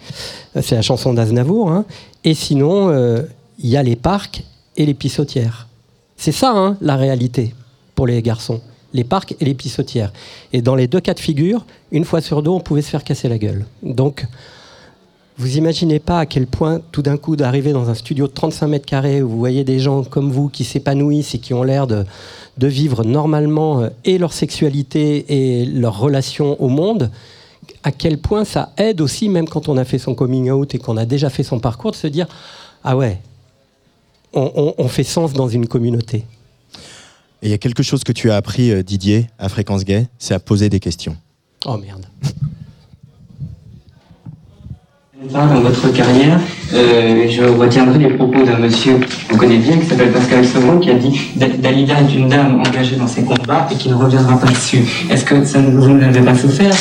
S10: Euh, C'est la chanson d'Aznavour. hein. Et sinon, euh, il y a les parcs et les pissotières. C'est ça, hein, la réalité pour les garçons. Les parcs et les pissotières. Et dans les deux cas de figure, une fois sur deux, on pouvait se faire casser la gueule. Donc, vous imaginez pas à quel point, tout d'un coup, d'arriver dans un studio de 35 mètres carrés où vous voyez des gens comme vous qui s'épanouissent et qui ont l'air de, de vivre normalement euh, et leur sexualité et leur relation au monde, à quel point ça aide aussi, même quand on a fait son coming out et qu'on a déjà fait son parcours, de se dire Ah ouais, on, on- on fait sens dans une communauté.
S5: Et il y a quelque chose que tu as appris, euh, Didier, à Fréquence Gay, c'est à poser des questions.
S10: Oh merde.
S12: Dans votre carrière, euh, je retiendrai les propos d'un monsieur qu'on connaît bien qui s'appelle Pascal Sevron qui a dit Da- Dalida est une dame engagée dans ses combats et qui ne reviendra pas dessus. Est-ce que ça vous n'avez pas souffert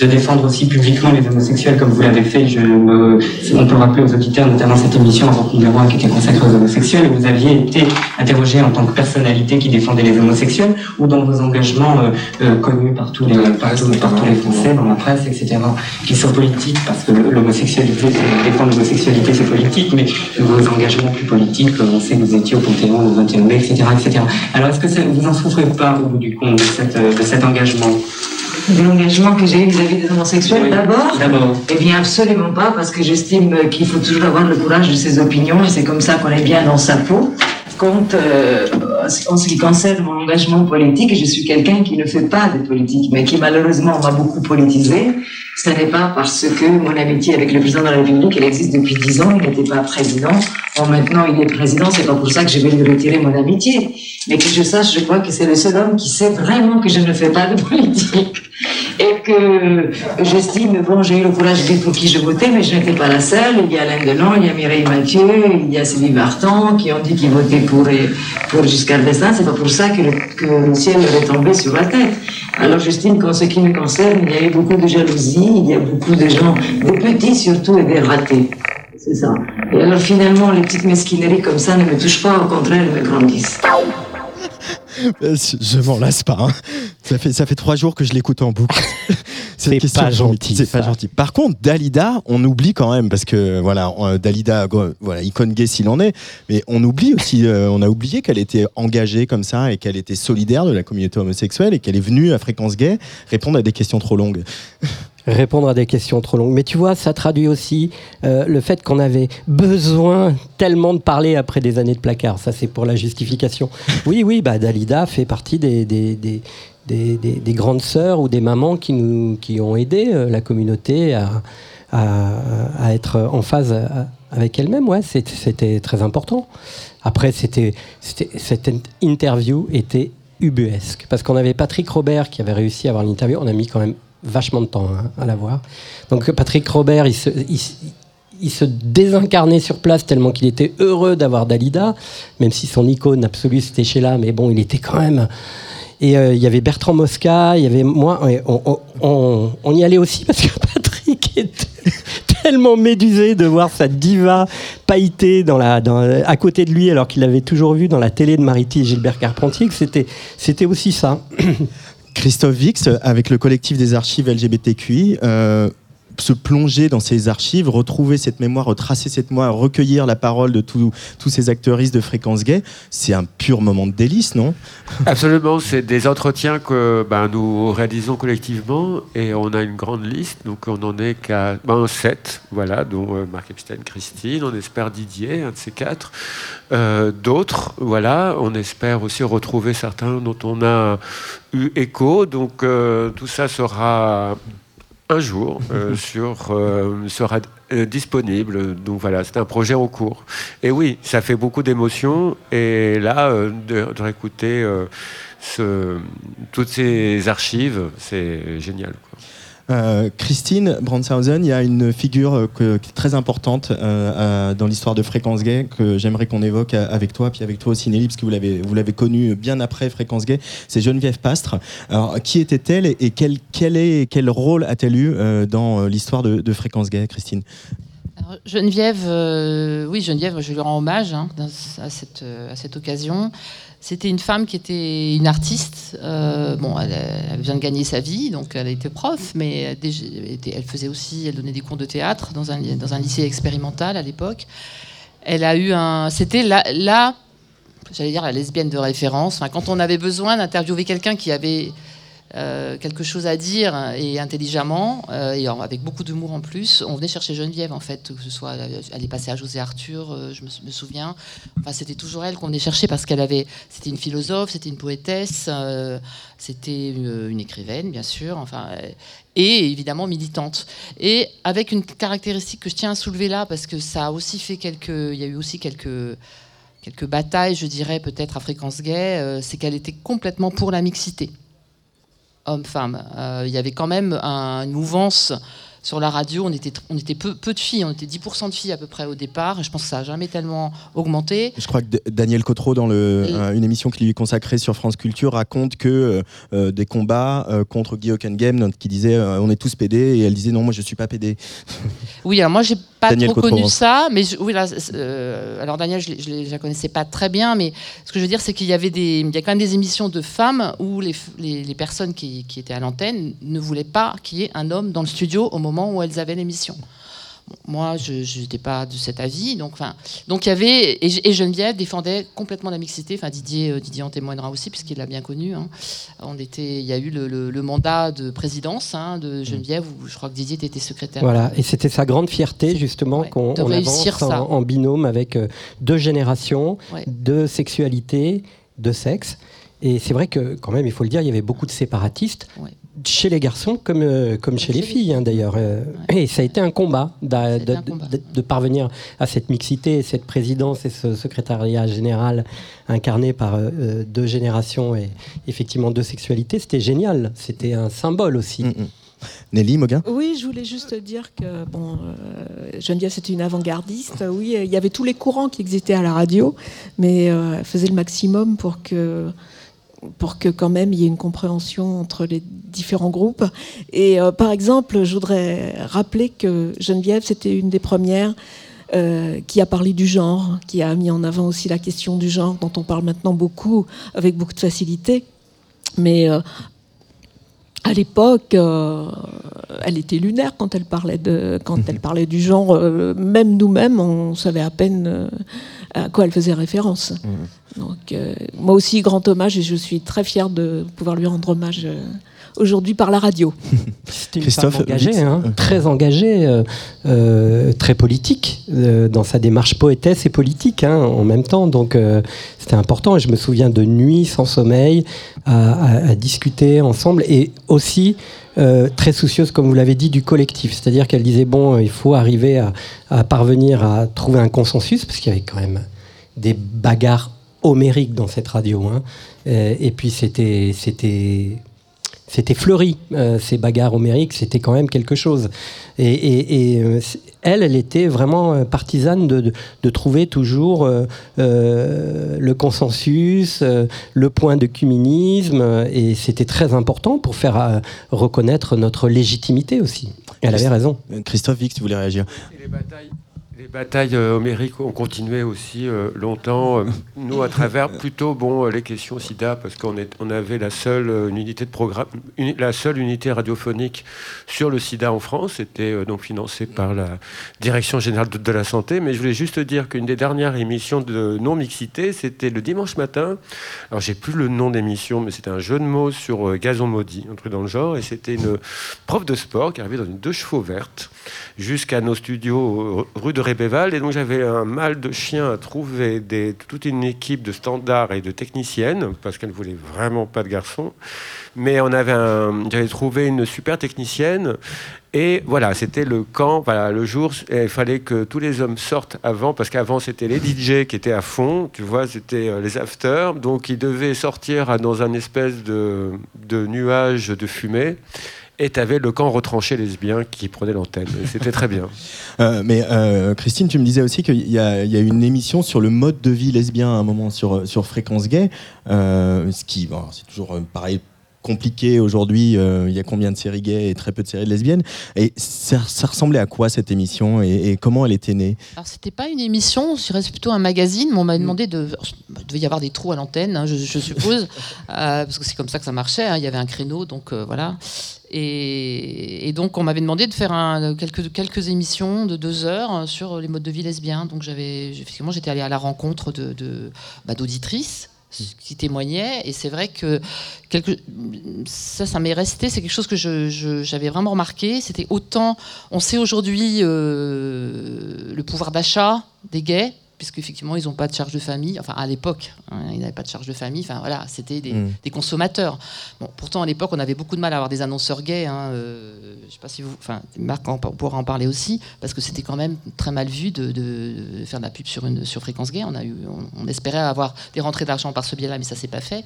S12: de défendre aussi publiquement les homosexuels comme vous l'avez fait? Je, me- On peut rappeler aux auditeurs, notamment cette émission en tant numéro un qui était consacrée aux homosexuels, vous aviez été interrogé en tant que personnalité qui défendait les homosexuels ou dans vos engagements euh, euh, connus par tous, les, Français, dans la presse, etc., qui sont politiques, parce que le- l'homosexualité, c'est- défendre l'homosexualité, c'est politique, mais vos engagements plus politiques, on sait que vous étiez au Panthéon le 21 mai, etc., etc. Alors, est-ce que ça, vous n'en souffrez pas au bout du compte de, cette, euh, de cet engagement?
S19: De l'engagement que j'ai eu vis-à-vis des homosexuels
S12: Oui.
S19: d'abord?
S12: D'abord.
S19: Eh bien, absolument pas, parce que j'estime qu'il faut toujours avoir le courage de ses opinions, et c'est comme ça qu'on est bien dans sa peau. Compte, euh, en ce qui concerne mon engagement politique, je suis quelqu'un qui ne fait pas de politique, mais qui malheureusement m'a beaucoup politisé. Ce n'est pas parce que mon amitié avec le président de la République, elle existe depuis dix ans, il n'était pas président. Bon, maintenant il est président, c'est pas pour ça que je vais lui retirer mon amitié. Mais que je sache, je crois que c'est le seul homme qui sait vraiment que je ne fais pas de politique. Et que j'estime, bon, j'ai eu le courage de dire pour qui je votais, mais je n'étais pas la seule. Il y a Alain Delon, il y a Mireille Mathieu, il y a Sylvie Vartan qui ont dit qu'ils votaient pour, pour Giscard d'Estaing. C'est pas pour ça que le, que le ciel leur est tombé sur la tête. Alors j'estime qu'en ce qui me concerne, il y a eu beaucoup de jalousie, il y a beaucoup de gens, des petits surtout et des ratés. C'est ça. Et alors finalement, les petites mesquineries comme ça ne me touchent pas, au contraire, elles me grandissent.
S5: Euh, Je m'en lasse pas. hein. Ça, fait, ça fait trois jours que je l'écoute en boucle.
S10: C'est pas gentil,
S5: C'est pas gentil. Par contre, Dalida, on oublie quand même, parce que voilà, euh, Dalida, voilà, icône gay s'il en est, mais on oublie aussi, euh, on a oublié qu'elle était engagée comme ça et qu'elle était solidaire de la communauté homosexuelle et qu'elle est venue à Fréquence Gay répondre à des questions trop longues.
S10: répondre à des questions trop longues. Mais tu vois, ça traduit aussi euh, le fait qu'on avait besoin tellement de parler après des années de placard. Ça, c'est pour la justification. Oui, oui, bah, Dalida fait partie des, des, des, des- des- des grandes sœurs ou des mamans qui, nous, qui ont aidé euh, la communauté à, à, à être en phase euh, avec elle-même. Ouais, c'était très important. Après, c'était- cette interview était ubuesque. Parce qu'on avait Patrick Robert qui avait réussi à avoir l'interview. On a mis quand même vachement de temps hein, à la voir. Donc Patrick Robert, il se, désincarnait sur place tellement qu'il était heureux d'avoir Dalida, même si son icône absolue c'était Sheila, mais bon, il était quand même... Et euh, il y avait Bertrand Mosca, il y avait moi, on, y allait aussi parce que Patrick était tellement médusé de voir sa diva pailletée à côté de lui alors qu'il l'avait toujours vu dans la télé de Mariti et Gilbert Carpentier, que c'était aussi ça.
S5: Christophe Vix, avec le collectif des archives LGBTQI, euh, se plonger dans ces archives, retrouver cette mémoire, retracer cette mémoire, recueillir la parole de tous ces acteuristes de fréquence gay, c'est un pur moment de délice, non?
S13: Absolument, c'est des entretiens que ben, nous réalisons collectivement et on a une grande liste, donc on en est qu'à ben, sept, voilà, dont euh, Marc Epstein, Christine, on espère Didier, un de ces quatre, Euh, d'autres, voilà, on espère aussi retrouver certains dont on a eu écho, donc euh, tout ça sera un jour euh, sur, euh, sera euh, disponible. Donc voilà, c'est un projet en cours. Et oui, ça fait beaucoup d'émotions. Et là, euh, de, de réécouter ce- toutes ces archives, c'est génial. quoi.
S5: Euh, Christine Brandshausen, il y a une figure euh, très importante euh, dans l'histoire de Fréquence Gay que j'aimerais qu'on évoque avec toi, puis avec toi aussi Nelly, parce que vous l'avez connue bien après Fréquence Gay. C'est Geneviève Pastre. Alors, qui était-elle et quel quel est quel rôle a-t-elle eu dans l'histoire de, Fréquence Gay, Christine?
S8: Alors, Geneviève, oui, Geneviève, je lui rends hommage hein, à, cette, à cette occasion. C'était une femme qui était une artiste. euh, bon, elle, elle vient de gagner sa vie, donc elle était prof, mais elle, faisait aussi, elle donnait des cours de théâtre dans un, dans un lycée expérimental à l'époque. Elle a eu un, c'était là, j'allais dire la lesbienne de référence. Quand on avait besoin d'interviewer quelqu'un qui avait euh, quelque chose à dire et intelligemment euh, et avec beaucoup d'humour en plus, on venait chercher Geneviève en fait, que ce soit elle est passée à José Arthur, euh, je me, souviens. Enfin, c'était toujours elle qu'on venait chercher parce qu'elle avait, c'était une philosophe, c'était une poétesse, euh, c'était une, une écrivaine bien sûr, enfin euh, et évidemment militante. Et avec une caractéristique que je tiens à soulever là parce que ça a aussi fait quelques, il y a eu aussi quelques quelques batailles, je dirais peut-être à fréquence gay, euh, c'est qu'elle était complètement pour la mixité, homme-femme. Euh, Il y avait quand même un- une mouvance sur la radio, on était, on était peu, peu de filles, on était 10% de filles à peu près au départ, et je pense que ça n'a jamais tellement augmenté.
S5: Je crois que D- Daniel Cotreau, dans le,
S8: Et-
S5: euh, une émission qui lui est consacrée sur France Culture, raconte que euh, euh, des combats euh, contre Guy Hockenheim, donc, qui disait euh, on est tous PD, et elle disait non, moi je suis pas PD.
S8: Oui, alors moi j'ai pas
S5: Daniel
S8: trop
S5: Cotreau.
S8: connu ça, mais je- oui, là, alors Daniel, je, je la connaissais pas très bien, mais ce que je veux dire, c'est qu'il y avait des, il y a quand même des émissions de femmes où les, f- les, les personnes qui, qui étaient à l'antenne ne voulaient pas qu'il y ait un homme dans le studio au moment où elles avaient l'émission. Bon, moi, je n'étais pas de cet avis, donc enfin, donc il y avait et, et Geneviève défendait complètement la mixité. Enfin, Didier, euh, Didier en témoignera aussi puisqu'il l'a bien connu. hein. On était, il y a eu le, le- le mandat de présidence hein, de Geneviève où je crois que Didier était secrétaire.
S10: Voilà, et c'était sa grande fierté justement qu'on avance en,
S8: ça.
S10: en binôme avec euh, deux générations,
S8: Ouais.
S10: de sexualité, de sexe. Et c'est vrai que quand même, il faut le dire, il y avait beaucoup de séparatistes chez les garçons comme, euh, comme chez les filles hein, d'ailleurs. Euh, Et ça a été un combat, de, de- de parvenir à cette mixité, cette présidence et ce secrétariat général incarné par euh, deux générations et effectivement deux sexualités. C'était génial, c'était un symbole aussi.
S5: Nelly Moguin?
S9: Oui, je voulais juste dire que bon, euh, Geneviève c'était une avant-gardiste. Oui, il y avait tous les courants qui existaient à la radio, mais euh, elle faisait le maximum pour que pour que quand même il y ait une compréhension entre les différents groupes. Et euh, par exemple, je voudrais rappeler que Geneviève c'était une des premières euh, qui a parlé du genre, qui a mis en avant aussi la question du genre dont on parle maintenant beaucoup avec beaucoup de facilité. Mais euh, à l'époque, euh, elle était lunaire quand elle parlait de quand elle parlait du genre. euh, même nous-mêmes, on savait à peine euh, à quoi elle faisait référence. Donc, euh, moi aussi, grand hommage et je suis très fière de pouvoir lui rendre hommage euh, aujourd'hui par la radio.
S10: C'était une femme engagée, hein, très engagée, euh, euh, très politique, euh, dans sa démarche poétesse et politique hein, en même temps. Donc euh, c'était important. Et je me souviens de nuits sans sommeil à, à- à discuter ensemble et aussi euh, très soucieuse, comme vous l'avez dit, du collectif. C'est-à-dire qu'elle disait bon, il faut arriver à, à parvenir à trouver un consensus parce qu'il y avait quand même des bagarres homériques dans cette radio. hein. Euh, et puis c'était c'était c'était fleuri, euh, ces bagarres homériques, c'était quand même quelque chose. Et, et- et, euh, elle, elle était vraiment partisane de, de- de trouver toujours euh, euh, le consensus, euh, le point de cuminisme, et c'était très important pour faire euh, reconnaître notre légitimité aussi. Et elle avait raison.
S5: Christophe Vix, tu voulais réagir
S13: Et les batailles, les batailles euh, homériques ont continué aussi euh, longtemps. euh, nous, à travers plutôt bon euh, les questions SIDA, parce qu'on on avait la seule euh, une unité de programme, la seule unité radiophonique sur le SIDA en France. C'était euh, donc financé par la Direction générale de, de la santé. Mais je voulais juste dire qu'une des dernières émissions de non mixité, c'était le dimanche matin. Alors j'ai plus le nom d'émission, mais c'était un jeu de mots sur euh, gazon maudit, un truc dans le genre. Et c'était une prof de sport qui arrivait dans une deux chevaux verte jusqu'à nos studios euh, rue de Et donc j'avais un mal de chien à trouver toute une équipe de standards et de techniciennes, parce qu'elle ne voulait vraiment pas de garçons. Mais on avait j'avais trouvé une super technicienne. Et voilà, c'était le camp, voilà, le jour, il fallait que tous les hommes sortent avant, parce qu'avant c'était les DJ qui étaient à fond, tu vois, c'était euh, les afters, donc ils devaient sortir dans un espèce de nuage de fumée, et tu avais le camp retranché lesbien qui prenait l'antenne, c'était très bien.
S5: Euh, mais euh, Christine, tu me disais aussi qu'il y, a une émission sur le mode de vie lesbien à un moment sur, sur Fréquence Gay, euh, ce qui, c'est toujours euh, pareil compliqué aujourd'hui. euh, il y a combien de séries gays et très peu de séries lesbiennes. Et ça, ça ressemblait à quoi cette émission et, et comment elle était née?
S8: Alors c'était pas une émission, dirais plutôt un magazine, mais on m'a demandé de... Il devait y avoir des trous à l'antenne, hein, je, je suppose, euh, parce que c'est comme ça que ça marchait, hein, il y avait un créneau, donc euh, voilà. Et, et donc on m'avait demandé de faire un- quelques, quelques émissions de deux heures sur les modes de vie lesbiens. Donc j'avais, effectivement, j'étais allée à la rencontre de, de- bah, d'auditrices qui témoignaient. Et c'est vrai que quelque, ça, ça m'est resté. C'est quelque chose que j'avais vraiment remarqué. C'était autant, on sait aujourd'hui euh, le pouvoir d'achat des gays, puisqu'effectivement, ils n'ont pas de charge de famille, enfin à l'époque, hein, ils n'avaient pas de charge de famille. Enfin voilà, c'était des,
S5: Mm.
S8: des consommateurs. Bon, pourtant à l'époque, on avait beaucoup de mal à avoir des annonceurs gays. Hein, euh, je sais pas si vous, enfin Marc en- pourra en parler aussi, parce que c'était quand même très mal vu de, de faire de la pub sur une sur fréquence gay. On a eu, on, on espérait avoir des rentrées d'argent par ce biais-là, mais ça s'est pas fait.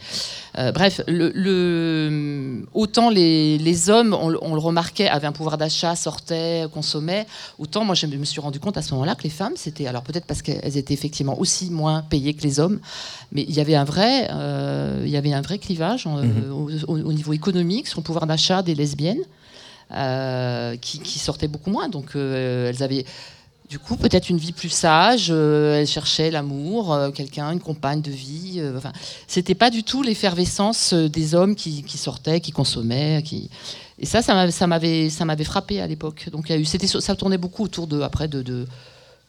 S8: Euh, bref, le, le- autant les, les hommes, on, on le remarquait, avaient un pouvoir d'achat, sortaient, consommaient, autant moi je me suis rendu compte à ce moment-là que les femmes, c'était alors peut-être parce qu'elles étaient effectivement aussi moins payées que les hommes, mais il y avait un vrai, euh, il y avait un vrai clivage euh,
S5: Mhm.
S8: au, au- au niveau économique sur le pouvoir d'achat des lesbiennes. euh, qui, qui sortaient beaucoup moins, donc elles avaient du coup, peut-être une vie plus sage. euh, elle cherchait l'amour, euh, quelqu'un, une compagne de vie. euh, enfin, c'était pas du tout l'effervescence des hommes qui, qui sortaient, qui consommaient, qui. Et ça, ça m'avait, ça m'avait, ça m'avait frappé à l'époque. Donc, il y a eu, c'était, ça tournait beaucoup autour de, après, de, de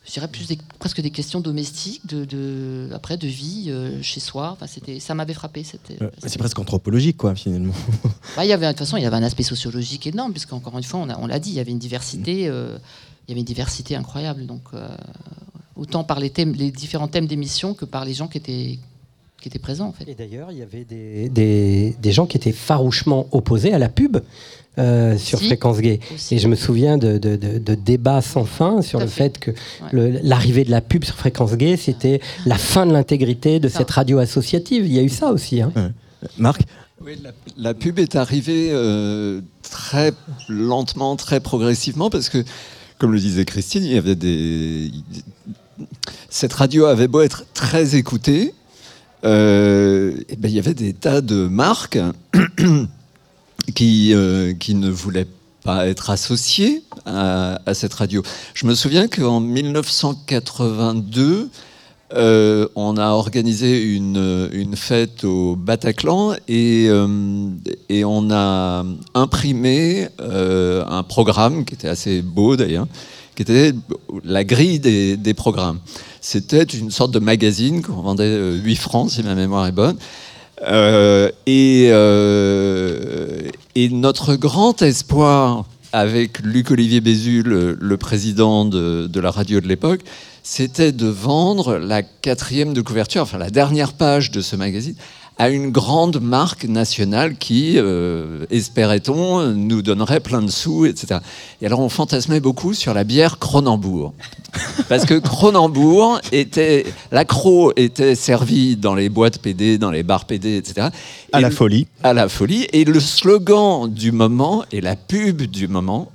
S8: je dirais plus des- presque des questions domestiques, de, de après, de vie euh, chez soi. Enfin, c'était, ça m'avait frappé. C'était.
S5: Euh, C'est presque anthropologique, quoi, finalement.
S8: Bah, il y avait, de toute façon, il y avait un aspect sociologique énorme, puisqu'encore une fois, on, a- on l'a dit, il y avait une diversité, euh, il y avait une diversité incroyable. Donc, euh, autant par les, thèmes, les différents thèmes d'émission que par les gens qui étaient, qui étaient présents, en fait.
S10: Et d'ailleurs, il y avait des, des, des gens qui étaient farouchement opposés à la pub. Euh, sur
S8: Si,
S10: Fréquence Gay.
S8: aussi.
S10: Et je me souviens de, de- de- de débats sans fin sur le fait, que l'arrivée de la pub sur Fréquence Gay, c'était la fin de l'intégrité de cette radio associative. Il y a eu ça aussi. Hein.
S5: Marc
S3: Oui, la, la pub est arrivée euh, très lentement, très progressivement, parce que, comme le disait Christine, il y avait des. Cette radio avait beau être très écoutée, euh, eh ben, il y avait des tas de marques qui, euh, qui ne voulaient pas être associées à, cette radio. Je me souviens qu'en 1982, euh, on a organisé une, fête au Bataclan et, euh, on a imprimé un programme qui était assez beau d'ailleurs, qui était la grille des, des programmes. C'était une sorte de magazine qu'on vendait euh, 8 francs, si ma mémoire est bonne. Euh, et, euh, et notre grand espoir avec Luc-Olivier Bézu, le, le président de, de la radio de l'époque, c'était de vendre la quatrième de couverture, enfin la dernière page de ce magazine, à une grande marque nationale qui, euh, espérait-on, nous donnerait plein de sous, etc. Et alors on fantasmait beaucoup sur la bière Cronenbourg. Parce que Cronenbourg était, l'accro était servi dans les boîtes PD, dans les bars PD, etc.
S5: À
S3: Et
S5: la folie.
S3: À la folie. Et le slogan du moment et la pub du moment,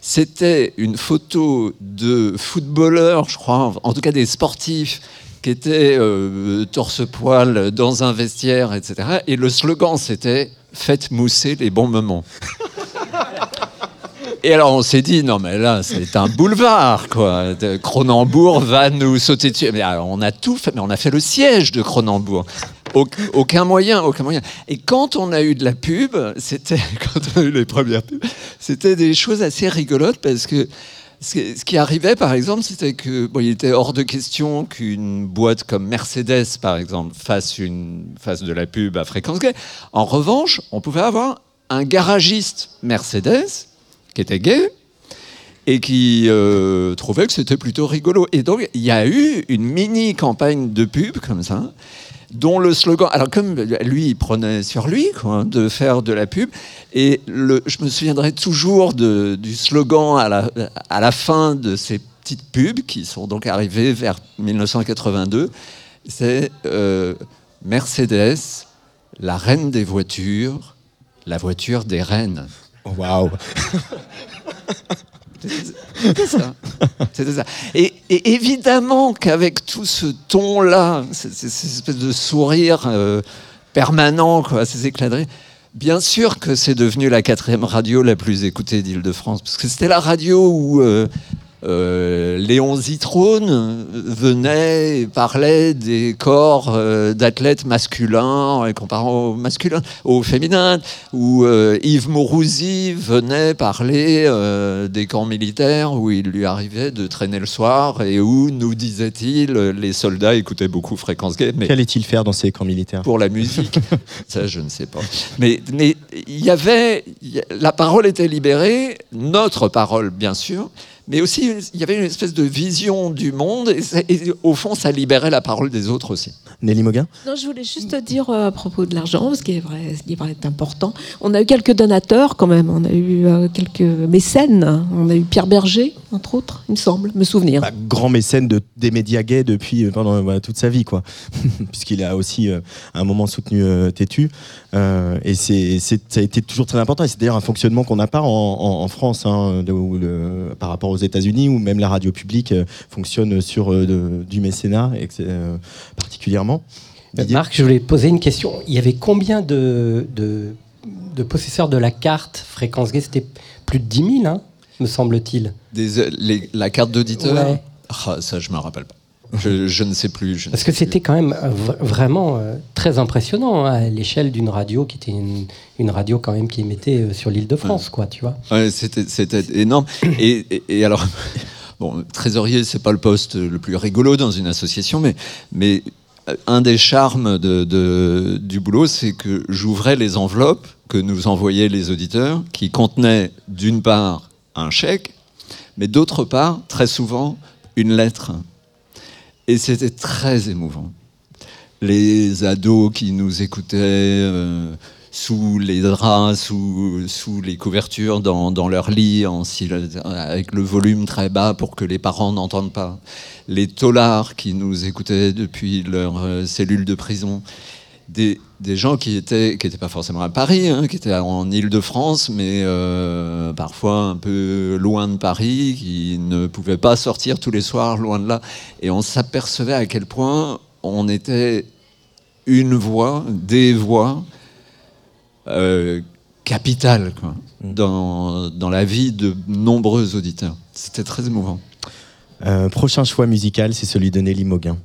S3: c'était une photo de footballeurs, je crois, en tout cas des sportifs qui étaient euh, torse-poil dans un vestiaire, etc. Et le slogan, c'était Faites mousser les bons moments. Et alors on s'est dit, non mais là c'est un boulevard quoi. De- Cronenbourg va nous sauter dessus. Mais on a tout fait, mais on a fait le siège de Cronenbourg. Auc- Aucun moyen, aucun moyen. Et quand on a eu de la pub, c'était quand on a eu les premières pubs, c'était des choses assez rigolotes parce que ce qui arrivait, par exemple, c'était que il était hors de question qu'une boîte comme Mercedes, par exemple, fasse une fasse de la pub à fréquence gay. En revanche, on pouvait avoir un garagiste Mercedes qui était gay et qui euh, trouvait que c'était plutôt rigolo. Et donc, il y a eu une mini campagne de pub comme ça, dont le slogan. Alors, comme lui, il prenait sur lui quoi, de faire de la pub, et le, je me souviendrai toujours de- du slogan à la, à la fin de ces petites pubs qui sont donc arrivées vers 1982. C'est euh, Mercedes, la reine des voitures, la voiture des reines.
S5: Waouh
S3: C'était ça. Et, évidemment qu'avec tout ce ton-là, cette espèce de sourire euh, permanent, ces éclats bien sûr que c'est devenu la quatrième radio la plus écoutée d'Île-de-France, parce que c'était la radio où euh, euh, Léon Zitrone euh, venait et parlait des corps euh, d'athlètes masculins et comparant aux masculins, aux féminins, où euh, Yves Mourouzi venait parler des camps militaires où il lui arrivait de traîner le soir et où, nous disait-il, les soldats écoutaient beaucoup Fréquence Gay. Mais
S5: Qu'allait-il faire dans ces camps militaires?
S3: Pour la musique. Ça, je ne sais pas. Mais mais il y avait, y la parole était libérée, notre parole, bien sûr, mais aussi il y avait une espèce de vision du monde et, ça- et au fond ça libérait la parole des autres aussi.
S20: Nelly Moguin
S9: Non, je voulais juste dire euh, à propos de l'argent, ce qui est vrai, ce qui est important. On a eu quelques donateurs quand même, on a eu euh, quelques mécènes. On a eu Pierre Berger, entre autres, il me semble, me souvenir.
S20: Grand mécène de, des médias gays depuis euh, pendant bah, toute sa vie, quoi. Puisqu'il a aussi euh, à un moment soutenu euh, Tétu. Euh, et c'est, c'est- ça a été toujours très important. Et c'est d'ailleurs un fonctionnement qu'on n'a pas en, en- en France, hein, de- où le- par rapport aux États-Unis, où même la radio publique euh, fonctionne sur euh, de- du mécénat, et que euh, particulièrement.
S10: Marc, je voulais poser une question. Il y avait combien de, de, de possesseurs de la carte fréquence gay? C'était plus de 10 000, hein, me semble-t-il.
S3: La carte d'auditeur,
S10: Ouais.
S3: Ah, ça je me rappelle pas. Je, je ne sais plus. je
S10: Parce
S3: sais
S10: que c'était quand même euh, vraiment euh, très impressionnant hein, à l'échelle d'une radio qui était une, une radio quand même qui émettait euh, sur l'île de France, quoi, tu vois.
S3: Ouais, c'était, c'était énorme. Et, et- et alors, bon, trésorier, c'est pas le poste le plus rigolo dans une association, mais, mais un des charmes de, de- du boulot, c'est que j'ouvrais les enveloppes que nous envoyaient les auditeurs, qui contenaient d'une part un chèque, mais d'autre part, très souvent, une lettre. Et c'était très émouvant les ados qui nous écoutaient euh, sous les draps, sous, sous les couvertures, dans, dans leur lit, avec le volume très bas pour que les parents n'entendent pas. Les taulards qui nous écoutaient depuis leur euh, cellule de prison. Des, des gens qui étaient qui étaient pas forcément à Paris, hein, qui étaient en Île-de-France, mais euh, parfois un peu loin de Paris, qui ne pouvaient pas sortir tous les soirs loin de là. Et on s'apercevait à quel point on était une voix, des voix euh, capitales quoi, dans, dans la vie de nombreux auditeurs. C'était très émouvant.
S20: Euh, prochain choix musical, c'est celui de Nelly Moguin.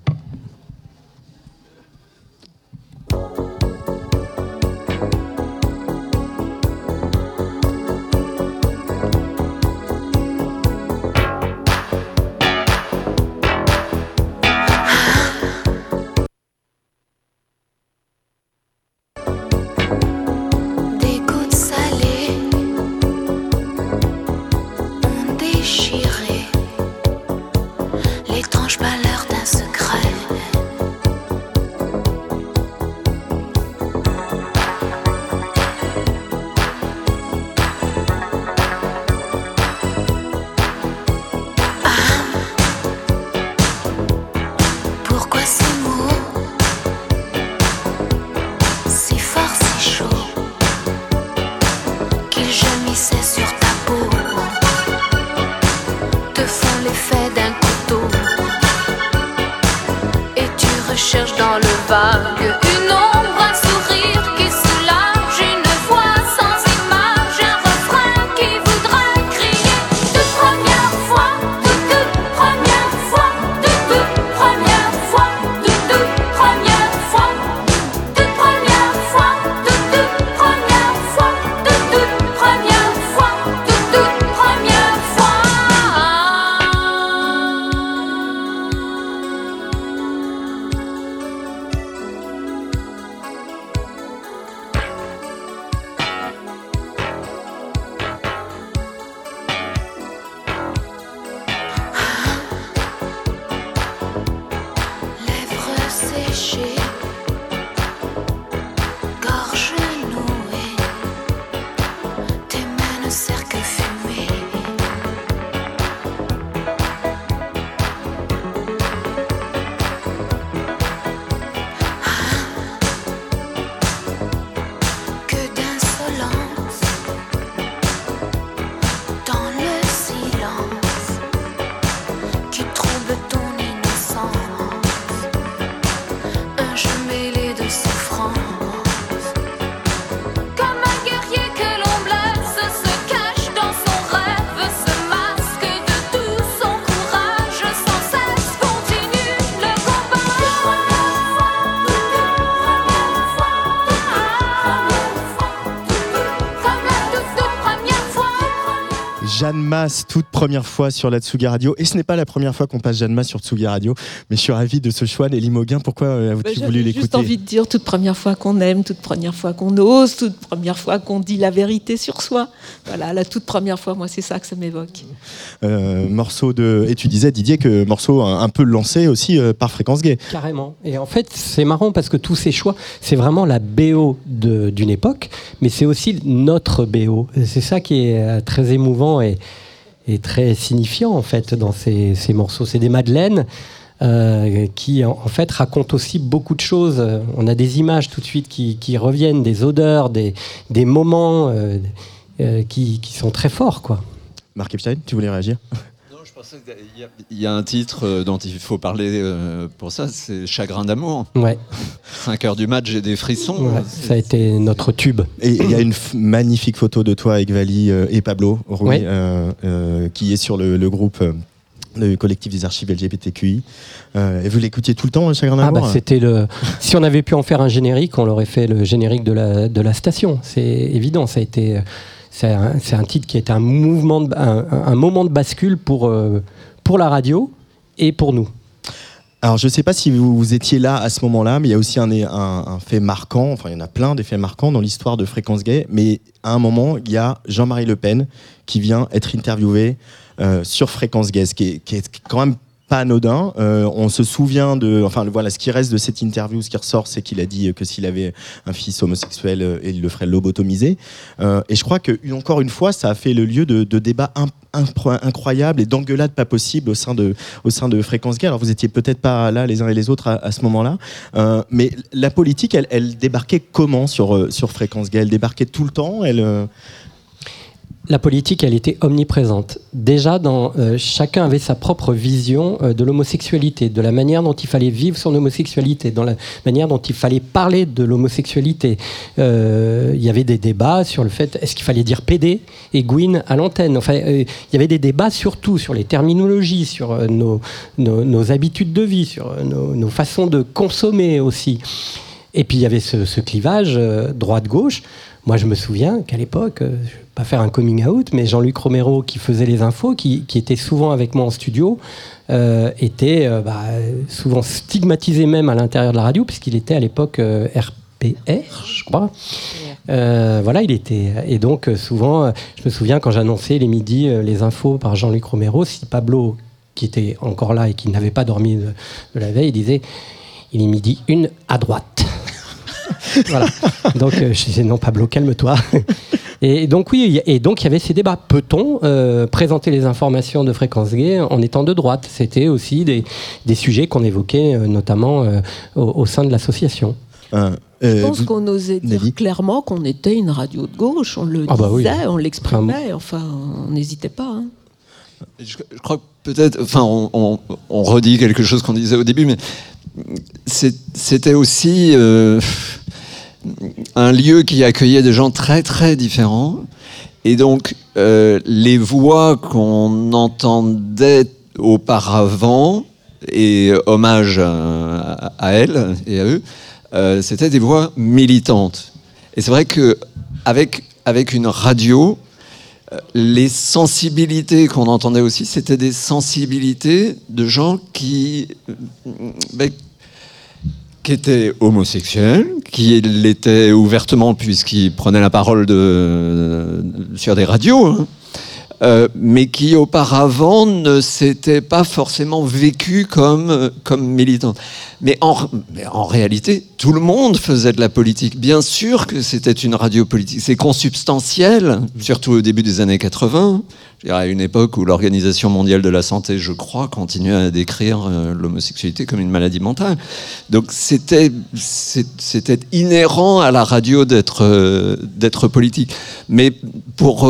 S21: La toute, première fois.
S5: Sur la Tsugi Radio. Et ce n'est pas la première fois qu'on passe Jeanne Masse sur Tsugi Radio, mais je suis ravi de ce choix. Nelly Moguin, pourquoi euh,
S9: Bah,
S5: avez-vous voulu
S9: juste
S5: l'écouter?
S9: envie de dire toute première fois qu'on aime, toute première fois qu'on ose, toute première fois qu'on dit la vérité sur soi. Voilà, la toute première fois, moi, c'est ça que ça m'évoque.
S5: Euh, morceau de. Et tu disais, Didier, que morceau un, un peu lancé aussi euh, par Fréquence Gay.
S10: Carrément. Et en fait, c'est marrant parce que tous ces choix, c'est vraiment la BO d'une époque, mais c'est aussi notre BO. C'est ça qui est euh, très émouvant et, et très signifiant en fait dans ces, ces morceaux. C'est des madeleines. qui en, fait racontent aussi beaucoup de choses. On a des images tout de suite qui, reviennent, des odeurs, des, des moments qui, qui sont très forts. Quoi.
S5: Marc Epstein, tu voulais réagir
S3: Il y a un titre euh, dont il faut parler euh, pour ça, c'est Chagrin d'amour.
S10: Ouais.
S3: 5 heures du match, j'ai des frissons.
S10: Ouais, ça a été notre tube.
S5: Et il y a une magnifique photo de toi avec Vali euh, et Pablo Rouy,
S10: Ouais.
S5: euh, euh, qui est sur le, le groupe. le collectif des archives LGBTQI. Euh, et vous l'écoutiez tout le temps, Chagrin
S10: Ah
S5: d'amour
S10: bah c'était le. Si on avait pu en faire un générique, on l'aurait fait le générique de la de la station. C'est évident. Ça a été. C'est un, titre qui était un mouvement, un, moment de bascule pour euh, pour la radio et pour nous.
S5: Alors, je ne sais pas si vous, étiez là à ce moment-là, mais il y a aussi un, fait marquant, enfin, il y en a plein des faits marquants dans l'histoire de Fréquence Gay, mais à un moment, il y a Jean-Marie Le Pen qui vient être interviewé euh, sur Fréquence Gay, ce est, qui est quand même pas anodin. Euh, on se souvient de, enfin voilà, ce qui reste de cette interview, ce qui ressort, c'est qu'il a dit que s'il avait un fils homosexuel, euh, il le ferait lobotomiser. Euh, et je crois que encore une fois, ça a fait le lieu de, de débats incroyables et d'engueulades pas possibles au sein de, au sein de Fréquence Gay. Alors vous étiez peut-être pas là les uns et les autres à, à ce moment-là, Euh, mais la politique, elle, elle débarquait comment sur, euh, sur Fréquence Gay? Elle débarquait tout le temps? Elle, euh,
S10: La politique, elle était omniprésente. Déjà, euh, chacun avait sa propre vision euh, de l'homosexualité, de la manière dont il fallait vivre son homosexualité, dans la manière dont il fallait parler de l'homosexualité. Euh, Il y avait des débats sur le fait est-ce qu'il fallait dire PD et Gwyn à l'antenne? Enfin, il y avait des débats surtout sur les terminologies, sur nos, habitudes de vie, sur nos, façons de consommer aussi. Et puis il y avait ce, clivage droite-gauche. Moi, je me souviens qu'à l'époque, euh, je ne vais pas faire un coming out, mais Jean-Luc Romero, qui faisait les infos, qui, qui était souvent avec moi en studio, euh, était euh, bah, souvent stigmatisé même à l'intérieur de la radio, puisqu'il était à l'époque euh, RPR, je crois. Euh, voilà, il était. Et donc, souvent, je me souviens quand j'annonçais les midis les infos par Jean-Luc Romero, si Pablo, qui était encore là et qui n'avait pas dormi de, de la veille, il disait il est midi une à droite. voilà. Donc euh, je disais non Pablo, calme-toi. Et donc oui, il y a- et donc il y avait ces débats. Peut-on euh, présenter les informations de fréquence gay en étant de droite? C'était aussi des, des sujets qu'on évoquait euh, notamment euh, au, au sein de l'association.
S5: Euh,
S9: Je pense qu'on osait dire clairement qu'on était une radio de gauche. On le
S10: Ah bah oui.
S9: disait, on l'exprimait. Enfin, on n'hésitait pas. hein.
S3: Je, je crois que peut-être, enfin, on, on- on redit quelque chose qu'on disait au début, mais c'était aussi euh, un lieu qui accueillait des gens très très différents. Et donc, euh, les voix qu'on entendait auparavant, et hommage à, elles et à eux, euh, c'était des voix militantes. Et c'est vrai que avec, une radio, euh, les sensibilités qu'on entendait aussi, c'était des sensibilités de gens qui, ben, qui étaient homosexuels, qui l'étaient ouvertement puisqu'ils prenaient la parole sur des radios, hein, euh, mais qui auparavant ne s'étaient pas forcément vécus comme, euh, comme militants. Mais en, réalité, tout le monde faisait de la politique. Bien sûr que c'était une radio politique. C'est consubstantiel, surtout au début des années 80, je dirais à une époque où l'Organisation mondiale de la santé, je crois, continuait à décrire euh, l'homosexualité comme une maladie mentale. Donc c'était inhérent à la radio d'être politique. Mais pour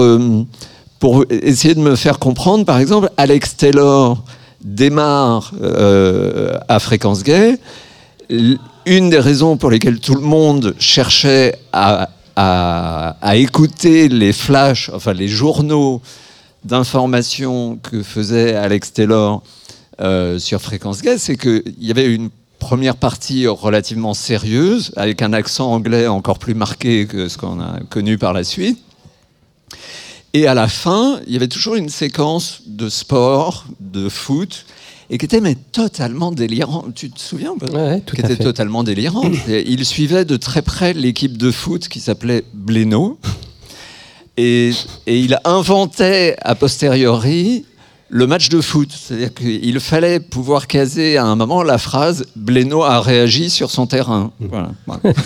S3: pour essayer de me faire comprendre, par exemple, Alex Taylor démarre euh, à Fréquence Gay. Une des raisons pour lesquelles tout le monde cherchait à, écouter les flashs, enfin les journaux d'information que faisait Alex Taylor euh, sur Fréquence Gay, c'est qu'il y avait une première partie relativement sérieuse, avec un accent anglais encore plus marqué que ce qu'on a connu par la suite. Et à la fin, il y avait toujours une séquence de sport, de foot, et qui était mais totalement délirant. Tu te souviens
S10: Ouais,
S3: Qui
S10: à
S3: était
S10: fait.
S3: totalement délirant. Et il suivait de très près l'équipe de foot qui s'appelait Blénaud. Et, et il inventait a posteriori le match de foot. C'est-à-dire qu'il fallait pouvoir caser à un moment la phrase Blénaud a réagi sur son terrain. Voilà. Voilà.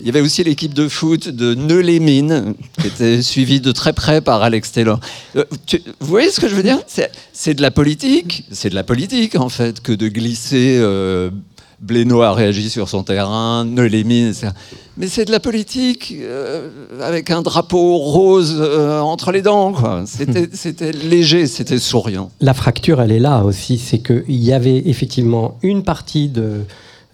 S3: Il y avait aussi l'équipe de foot de Neu-les-Mines, qui était suivie de très près par Alex Taylor. Euh, tu- vous voyez ce que je veux dire? C'est- de la politique, c'est de la politique en fait, que de glisser euh, Blénaud a réagi sur son terrain, Neu-les-Mines, etc. Mais c'est de la politique euh, avec un drapeau rose euh, entre les dents. C'était c'était léger, c'était souriant.
S10: La fracture, elle est là aussi. C'est qu'il y avait effectivement une partie de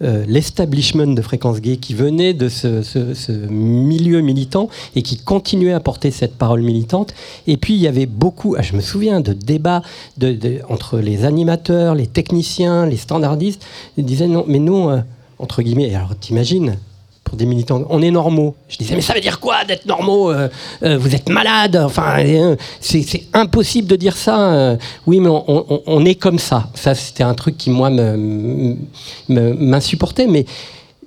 S10: euh, l'establishment de Fréquence Gay qui venait de ce, milieu militant et qui continuait à porter cette parole militante. Et puis, il y avait beaucoup, ah, je me souviens, de débats de- entre les animateurs, les techniciens, les standardistes. Ils disaient non, mais nous, euh, entre guillemets, alors t'imagines des militants, on est normaux. Je disais, mais ça veut dire quoi d'être normaux Euh, euh, Vous êtes malade Enfin, euh, c'est impossible de dire ça. oui, mais on, est comme ça. Ça, c'était un truc qui, moi, m'insupportait. Mais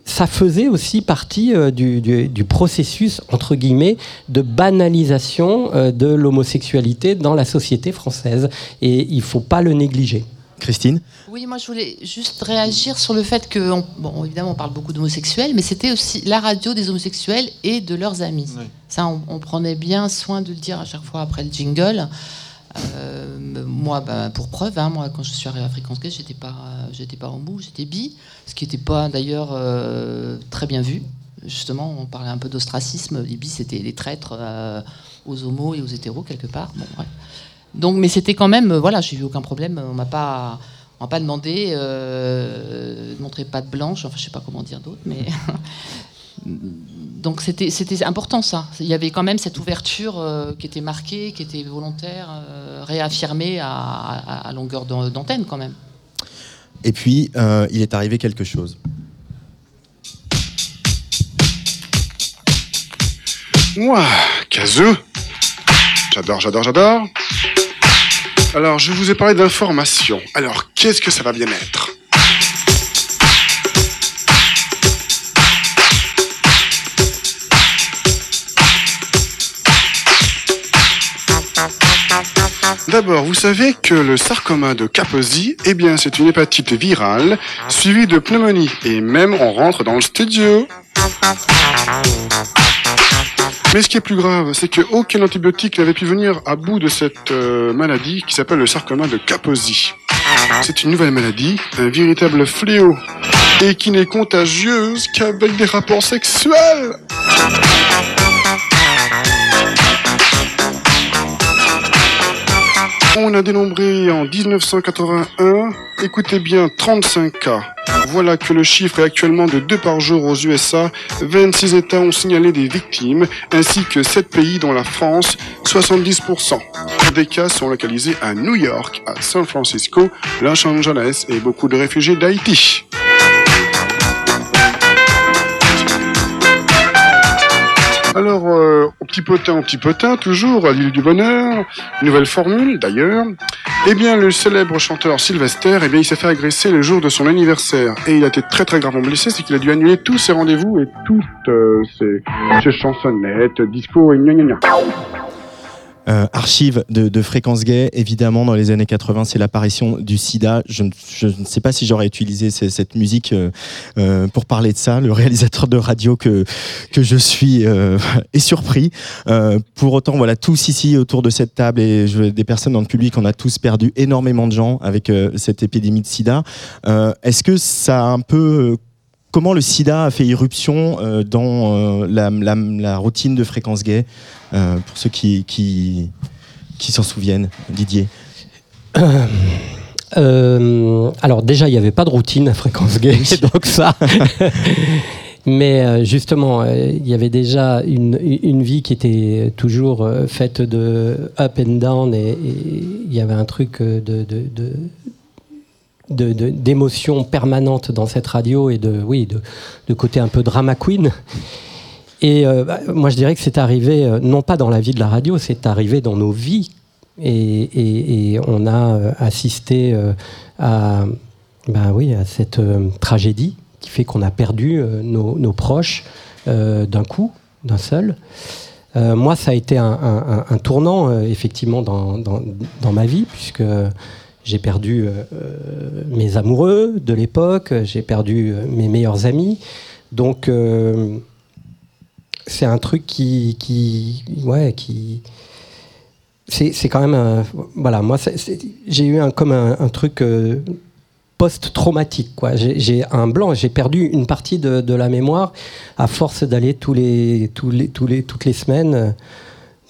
S10: ça faisait aussi partie du, du- processus, entre guillemets, de banalisation de l'homosexualité dans la société française. Et il ne faut pas le négliger.
S5: Christine
S8: Oui, moi je voulais juste réagir sur le fait que, on- bon, évidemment, on parle beaucoup d'homosexuels, mais c'était aussi la radio des homosexuels et de leurs amis. Ça, on, on prenait bien soin de le dire à chaque fois après le jingle. Euh, moi, bah, pour preuve, hein, moi, quand je suis arrivée à Fréquence Gay, j'étais pas, j'étais pas homo, j'étais bi, ce qui n'était pas d'ailleurs euh, très bien vu. Justement, on parlait un peu d'ostracisme. Les bis, c'était les traîtres euh, aux homos et aux hétéros quelque part. Bon. Donc, mais c'était quand même, euh, voilà, j'ai eu aucun problème. On m'a pas, on m'a pas demandé euh, de montrer patte blanche. Enfin, je sais pas comment dire d'autre, mais donc c'était, c'était important ça. Il y avait quand même cette ouverture euh, qui était marquée, qui était volontaire, euh, réaffirmée à, à- à longueur d'an- d'antenne quand même.
S5: Et puis, euh, il est arrivé quelque chose.
S22: Ouah, Kazoo J'adore, j'adore, j'adore. Alors, je vous ai parlé d'information. Alors, qu'est-ce que ça va bien être? D'abord, vous savez que le sarcoma de Kaposi, eh bien, c'est une hépatite virale suivie de pneumonie. Et même, on rentre dans le studio. Mais ce qui est plus grave, c'est qu'aucun antibiotique n'avait pu venir à bout de cette euh, maladie qui s'appelle le sarcoma de Kaposi. C'est une nouvelle maladie, un véritable fléau, et qui n'est contagieuse qu'avec des rapports sexuels. On a dénombré en 1981, écoutez bien, 35 cas. Voilà que le chiffre est actuellement de 2 par jour aux USA. 26 États ont signalé des victimes, ainsi que 7 pays dont la France, 70%. Des cas sont localisés à New York, à San Francisco, Los Angeles et beaucoup de réfugiés d'Haïti. Alors, euh, petit potin, petit potin, toujours à l'île du bonheur, nouvelle formule d'ailleurs. Eh bien, le célèbre chanteur Sylvester, eh bien, il s'est fait agresser le jour de son anniversaire et il a été très très gravement blessé, c'est qu'il a dû annuler tous ses rendez-vous et toutes euh, ses, ses chansonnettes, discours et gna gna gna.
S5: Euh, archive de, de Fréquence Gay, évidemment, dans les années 80, c'est l'apparition du sida. Je, ne- je ne sais pas si j'aurais utilisé ce- cette musique euh, euh, pour parler de ça. Le réalisateur de radio que, que je suis euh, est surpris. Euh, pour autant, voilà, tous ici autour de cette table et je, des personnes dans le public, on a tous perdu énormément de gens avec euh, cette épidémie de sida. Est-ce que ça a un peu... Comment le sida a fait irruption euh, dans euh, la, la- la routine de Fréquence Gay euh, Pour ceux qui, qui, qui s'en souviennent, Didier?
S10: Alors déjà, il n'y avait pas de routine à fréquence gay, donc ça. Mais justement, il y avait déjà une, une vie qui était toujours faite de up and down et et il y avait un truc de, de, de de- de- d'émotion permanente dans cette radio et de oui de, côté un peu drama queen Et euh, bah, moi, je dirais que c'est arrivé, euh, non pas dans la vie de la radio, c'est arrivé dans nos vies. Et, on a euh, assisté à, bah oui, à cette tragédie qui fait qu'on a perdu nos, proches d'un coup, d'un seul. Moi, ça a été un, tournant, effectivement, dans, dans- dans ma vie, puisque j'ai perdu euh, euh, mes amoureux de l'époque, j'ai perdu euh, mes meilleurs amis. Donc, c'est un truc qui, ouais, qui, c'est quand même, voilà, moi, j'ai eu un, comme un, truc post-traumatique, quoi. J'ai un blanc, j'ai perdu une partie de, la mémoire à force d'aller tous les, les, toutes les semaines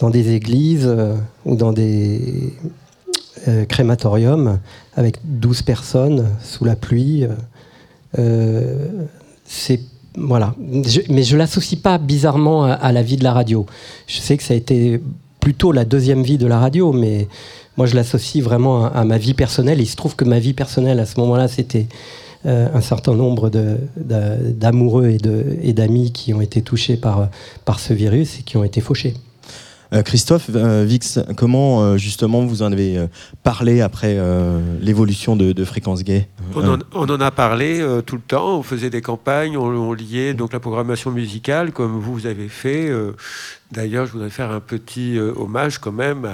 S10: dans des églises ou dans des euh, crématoriums avec 12 personnes sous la pluie. euh, c'est voilà, Je- mais je l'associe pas bizarrement à, la vie de la radio. Je sais que ça a été plutôt la deuxième vie de la radio, mais moi je l'associe vraiment à, ma vie personnelle. Il se trouve que ma vie personnelle à ce moment-là, c'était euh, un certain nombre d'amoureux et d'amis qui ont été touchés par, par ce virus et qui ont été fauchés.
S5: Euh, Christophe, euh, Vix, comment euh, justement vous en avez parlé après l'évolution de, de Fréquence Gay
S13: On en, a parlé tout le temps, on faisait des campagnes, on, liait donc la programmation musicale comme vous, avez fait. D'ailleurs, je voudrais faire un petit hommage quand même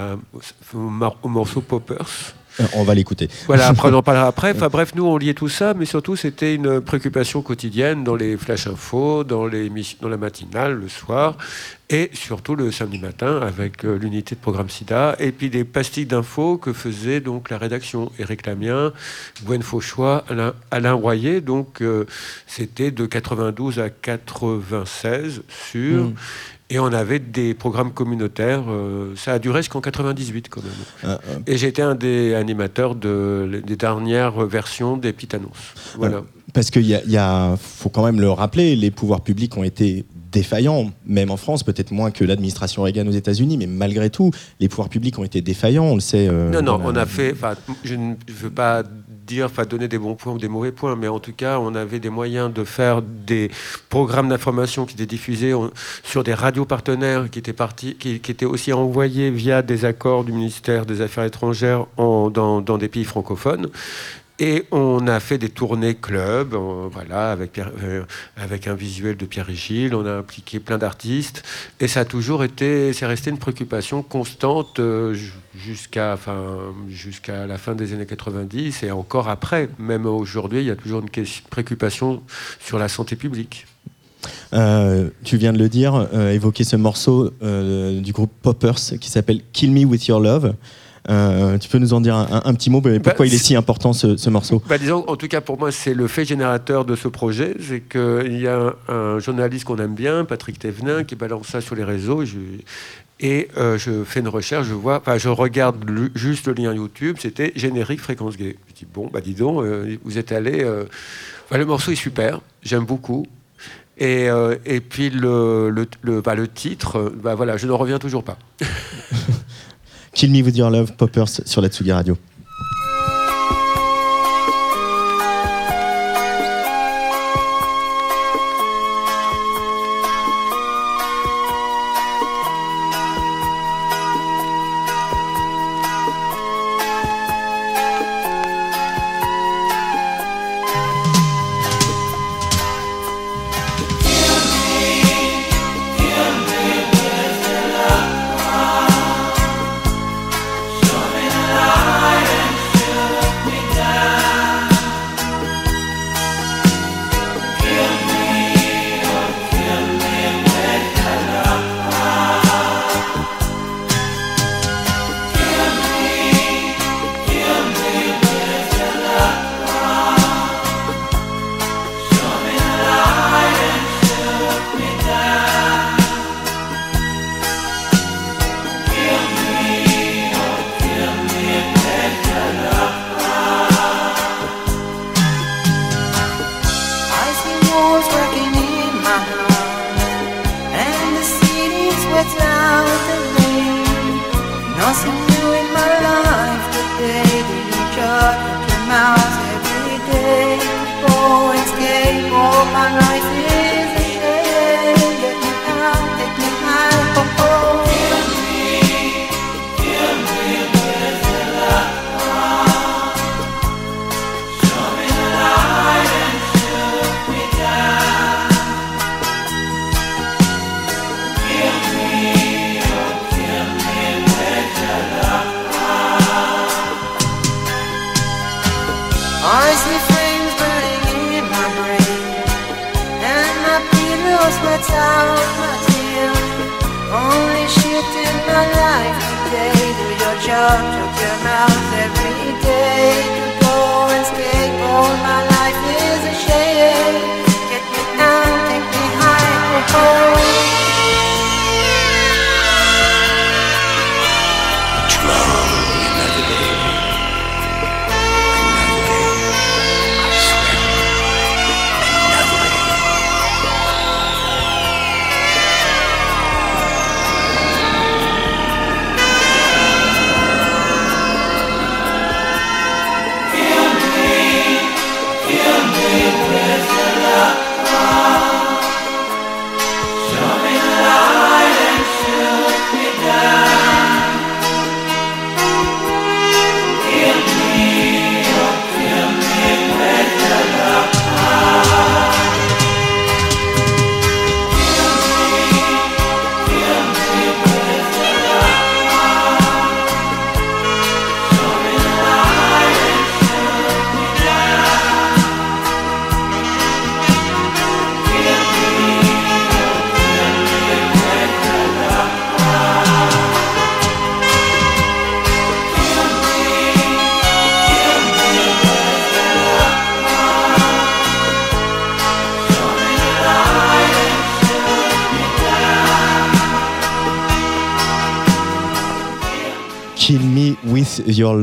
S13: au morceau Poppers.
S5: Euh, On va l'écouter.
S13: Voilà, après on en parlera après. Enfin bref, nous on liait tout ça, mais surtout c'était une préoccupation quotidienne dans les flash infos, dans, les, dans la matinale, le soir, et surtout le samedi matin avec euh, l'unité de programme SIDA, et puis des pastilles d'infos que faisait donc la rédaction. Éric Lamien, Gwen Fauchois, Alain, Alain Royer, donc euh, c'était de 92 à 96 sur.
S5: Mm.
S13: Et on avait des programmes communautaires. euh, ça a duré jusqu'en 98 quand même.
S5: Ah,
S13: Et j'ai été un des animateurs de, des dernières versions des Petites Annonces. Voilà.
S5: Euh, Parce qu'il y a, y a- faut quand même le rappeler, les pouvoirs publics ont été défaillants, même en France, peut-être moins que l'administration Reagan aux États-Unis, mais malgré tout, les pouvoirs publics ont été défaillants, on le sait. euh,
S13: non, non, on
S5: la-
S13: a fait. Je ne veux pas dire, donner des bons points ou des mauvais points, mais en tout cas, on avait des moyens de faire des programmes d'information qui étaient diffusés sur des radios partenaires qui étaient, partis, qui, étaient aussi envoyés via des accords du ministère des Affaires étrangères dans des pays francophones. Et on a fait des tournées club, euh, voilà, euh, avec un visuel de Pierre Gilles. On a impliqué plein d'artistes. Et ça a toujours été, c'est resté une préoccupation constante euh, ju- jusqu'à, enfin, jusqu'à la fin des années 90 et encore après. Même aujourd'hui, il y a toujours une préoccupation sur la santé publique.
S5: Tu viens de le dire, évoquer ce morceau du groupe Poppers qui s'appelle Kill Me With Your Love. Euh, tu peux nous en dire un, petit mot mais Pourquoi
S13: Bah,
S5: il est si important ce, ce morceau?
S13: Bah, disons, en tout cas, pour moi, c'est le fait générateur de ce projet. C'est qu'il y a un, un journaliste qu'on aime bien, Patrick Thévenin, qui balance ça sur les réseaux. Je- et euh, je fais une recherche, je vois, enfin, je regarde le- juste le lien YouTube, c'était générique fréquence gay. Je dis, bon, bah dis donc, euh, vous êtes allé. enfin, le morceau est super, j'aime beaucoup. Et, et puis le, le, le- bah, le titre, bah, voilà, je n'en reviens toujours pas.
S5: Kill Me With Your Love, Poppers sur la Tsugi Radio.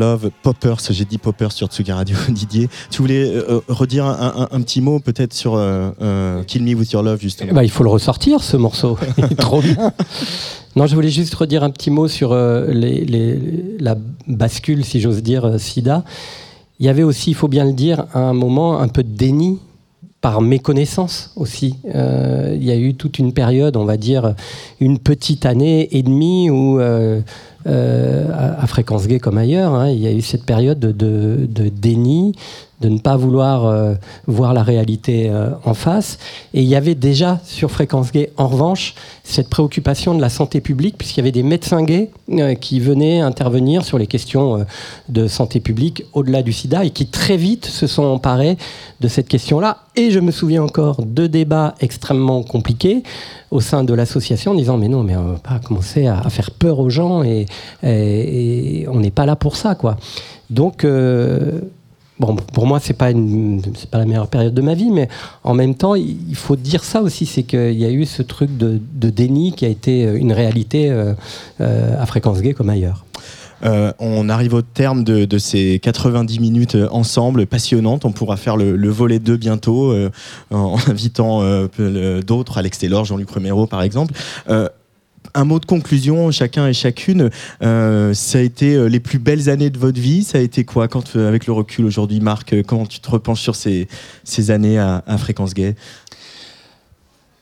S5: Love, Poppers. J'ai dit Poppers sur Tsugi Radio, Didier. Tu voulais euh, redire un, un- un petit mot peut-être sur euh, euh, Kill Me With Your Love, justement
S10: ben, il faut le ressortir, ce morceau. Il est trop bien. Non, je voulais juste redire un petit mot sur euh, les- les- la bascule, si j'ose dire, euh, SIDA. Il y avait aussi, il faut bien le dire, à un moment un peu de déni par méconnaissance aussi. Euh, il y a eu toute une période, on va dire une petite année et demie où, euh, euh, à, à Fréquence Gay comme ailleurs, hein, il y a eu cette période de, de- de déni, de ne pas vouloir euh, voir la réalité euh, en face. Et il y avait déjà sur Fréquence Gay, en revanche, cette préoccupation de la santé publique, puisqu'il y avait des médecins gays euh, qui venaient intervenir sur les questions de santé publique au-delà du sida et qui très vite se sont emparés de cette question-là. Et je me souviens encore de débats extrêmement compliqués au sein de l'association en disant mais non mais on va pas commencer à, faire peur aux gens et, et- on n'est pas là pour ça quoi. Donc Bon, pour moi, c'est pas c'est pas la meilleure période de ma vie, mais en même temps, il faut dire ça aussi, c'est qu'il y a eu ce truc de, de déni qui a été euh, une réalité euh, euh, à fréquence gay comme ailleurs.
S5: On arrive au terme de, de ces 90 minutes ensemble, passionnantes. On pourra faire le, le volet 2 bientôt, en invitant euh, d'autres, Alex Taylor, Jean-Luc Romero par exemple. Un mot de conclusion, chacun et chacune. Euh, ça a été euh, les plus belles années de votre vie. Ça a été quoi quand, euh, avec le recul aujourd'hui, Marc Comment tu te repenches sur ces, années à, Fréquence Gay?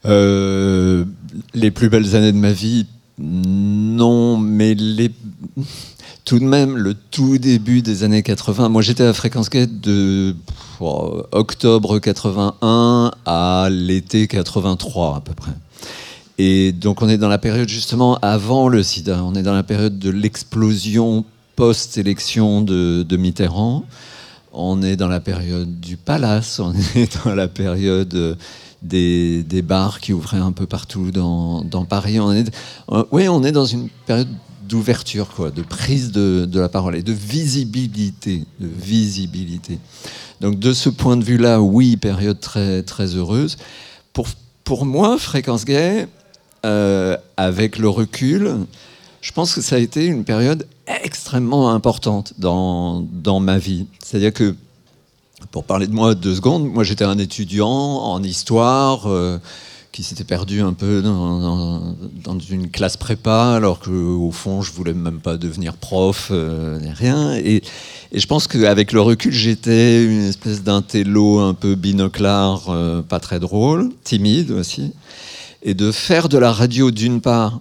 S3: Les plus belles années de ma vie, non, mais les... tout de même, le tout début des années 80, moi j'étais à Fréquence Gay de oh, octobre 81 à l'été 83 à peu près. Et donc on est dans la période justement avant le sida, on est dans la période de l'explosion post-élection de, Mitterrand, on est dans la période du palace, on est dans la période des, bars qui ouvraient un peu partout dans, Paris. Euh, oui, on est dans une période d'ouverture, quoi, de prise de, la parole et de visibilité, visibilité. Donc de ce point de vue-là, oui, période très très heureuse. Pour pour moi, Fréquence Gay, euh, avec le recul, je pense que ça a été une période extrêmement importante dans, dans ma vie. C'est-à-dire que, pour parler de moi deux secondes, moi j'étais un étudiant en histoire euh, qui s'était perdu un peu dans, dans- une classe prépa, alors qu'au fond je voulais même pas devenir prof, euh, rien. Et, je pense qu'avec le recul, j'étais une espèce d'intello un peu binoclard, pas très drôle, timide aussi. Et de faire de la radio d'une part,